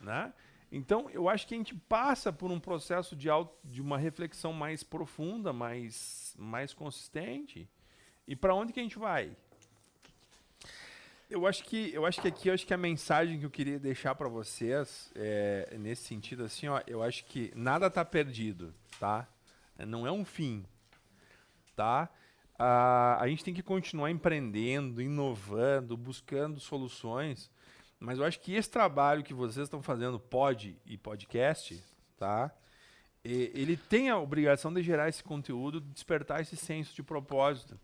Né? Então, eu acho que a gente passa por um processo de, auto, de uma reflexão mais profunda, mais, mais consistente. E para onde que a gente vai? Eu acho que eu acho que aqui eu acho que a mensagem que eu queria deixar para vocês é nesse sentido assim, ó, eu acho que nada está perdido, tá? Não é um fim, tá? a a gente tem que continuar empreendendo, inovando, buscando soluções. Mas eu acho que esse trabalho que vocês estão fazendo, pod e podcast, tá? Ele tem a obrigação de gerar esse conteúdo, de despertar esse senso de propósito.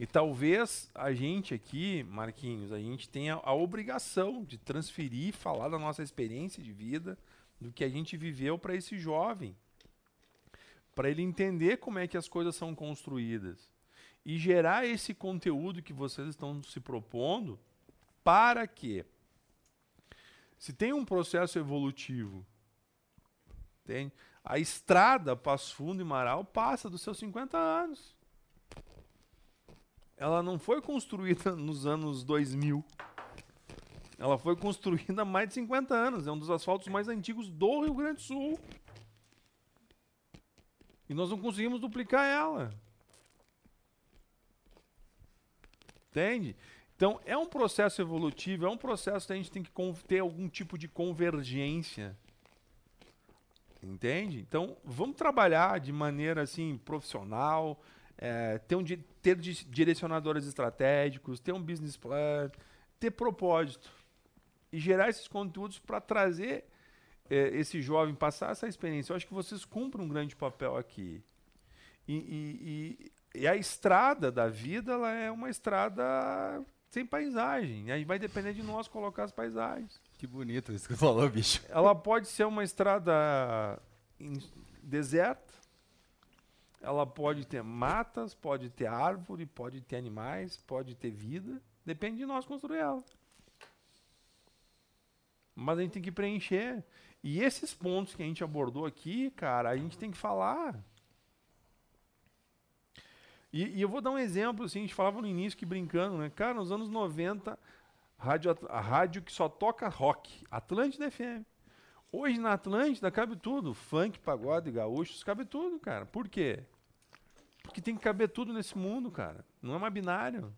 E talvez a gente aqui, Marquinhos, a gente tenha a obrigação de transferir, falar da nossa experiência de vida, do que a gente viveu para esse jovem. Para ele entender como é que as coisas são construídas. E gerar esse conteúdo que vocês estão se propondo para que, se tem um processo evolutivo, entende? a estrada Passo Fundo e Marau passa dos seus 50 anos. Ela não foi construída [laughs] nos anos 2000. Ela foi construída há mais de 50 anos. É um dos asfaltos mais antigos do Rio Grande do Sul. E nós não conseguimos duplicar ela. Entende? Então, é um processo evolutivo, é um processo que a gente tem que ter algum tipo de convergência. Entende? Então, vamos trabalhar de maneira assim profissional, é, ter, um, ter di- direcionadores estratégicos, ter um business plan, ter propósito e gerar esses conteúdos para trazer é, esse jovem, passar essa experiência. Eu acho que vocês cumprem um grande papel aqui. E, e- e- e a estrada da vida ela é uma estrada sem paisagem. Aí vai depender de nós colocar as paisagens. Que bonito isso que você falou, bicho. Ela pode ser uma estrada em- deserta. Ela pode ter matas, pode ter árvore, pode ter animais, pode ter vida. Depende de nós construir ela. Mas a gente tem que preencher. E esses pontos que a gente abordou aqui, cara, a gente tem que falar. E, e eu vou dar um exemplo, assim, a gente falava no início que brincando, né? Cara, nos anos 90, rádio, a rádio que só toca rock, Atlântida FM. Hoje na Atlântida cabe tudo, funk, pagode, gaúchos, cabe tudo, cara. Por quê? Porque tem que caber tudo nesse mundo, cara. Não é mais binário.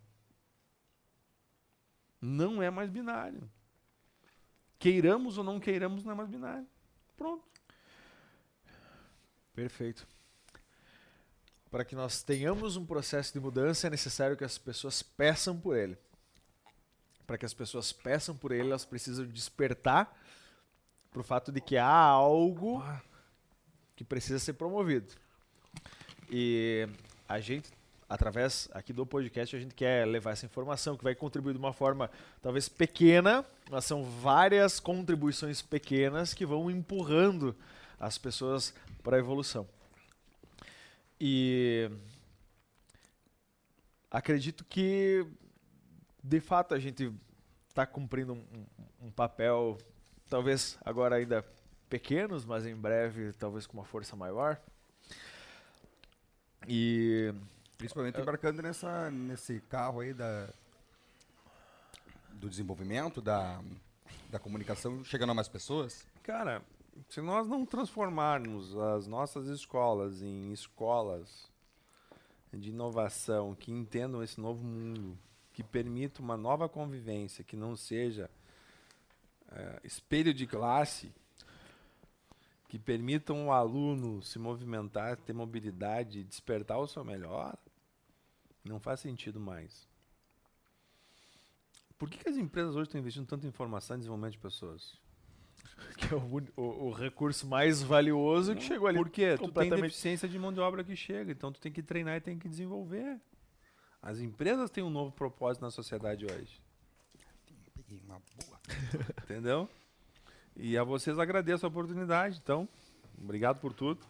Não é mais binário. Queiramos ou não queiramos, não é mais binário. Pronto. Perfeito. Para que nós tenhamos um processo de mudança, é necessário que as pessoas peçam por ele. Para que as pessoas peçam por ele, elas precisam despertar para o fato de que há algo que precisa ser promovido. E a gente, através aqui do podcast, a gente quer levar essa informação que vai contribuir de uma forma talvez pequena, mas são várias contribuições pequenas que vão empurrando as pessoas para a evolução. E acredito que, de fato, a gente está cumprindo um, um, um papel, talvez agora ainda pequenos, mas em breve talvez com uma força maior. E Principalmente embarcando nessa, nesse carro aí da, do desenvolvimento, da, da comunicação, chegando a mais pessoas. Cara, se nós não transformarmos as nossas escolas em escolas de inovação que entendam esse novo mundo, que permita uma nova convivência, que não seja é, espelho de classe, que permitam o aluno se movimentar, ter mobilidade, despertar o seu melhor, não faz sentido mais. Por que, que as empresas hoje estão investindo tanto em informação e desenvolvimento de pessoas? [laughs] Que é o, o, o recurso mais valioso que chegou ali. Por quê? Tu tem deficiência de mão de obra que chega, então tu tem que treinar e tem que desenvolver. As empresas têm um novo propósito na sociedade hoje. Peguei uma boa. [laughs] Entendeu? E a vocês agradeço a oportunidade. Então, obrigado por tudo.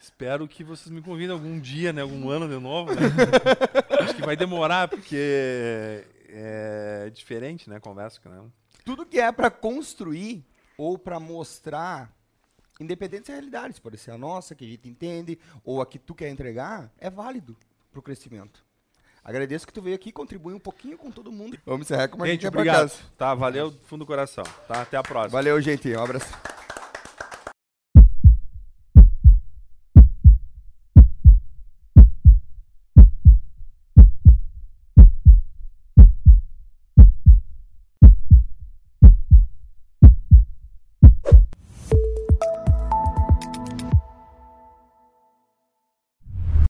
Espero que vocês me convidem algum dia, né? Algum ano de novo, né? [laughs] Acho que vai demorar, porque é diferente, né? Conversa, né? Tudo que é para construir ou para mostrar, independente das realidades, pode ser a nossa, que a gente entende, ou a que tu quer entregar, é válido para o crescimento. Agradeço que tu veio aqui contribuir um pouquinho com todo mundo. Vamos encerrar como a gente, gente obrigado. Tá, valeu do fundo do coração. Tá, até a próxima. Valeu, gente. Um abraço.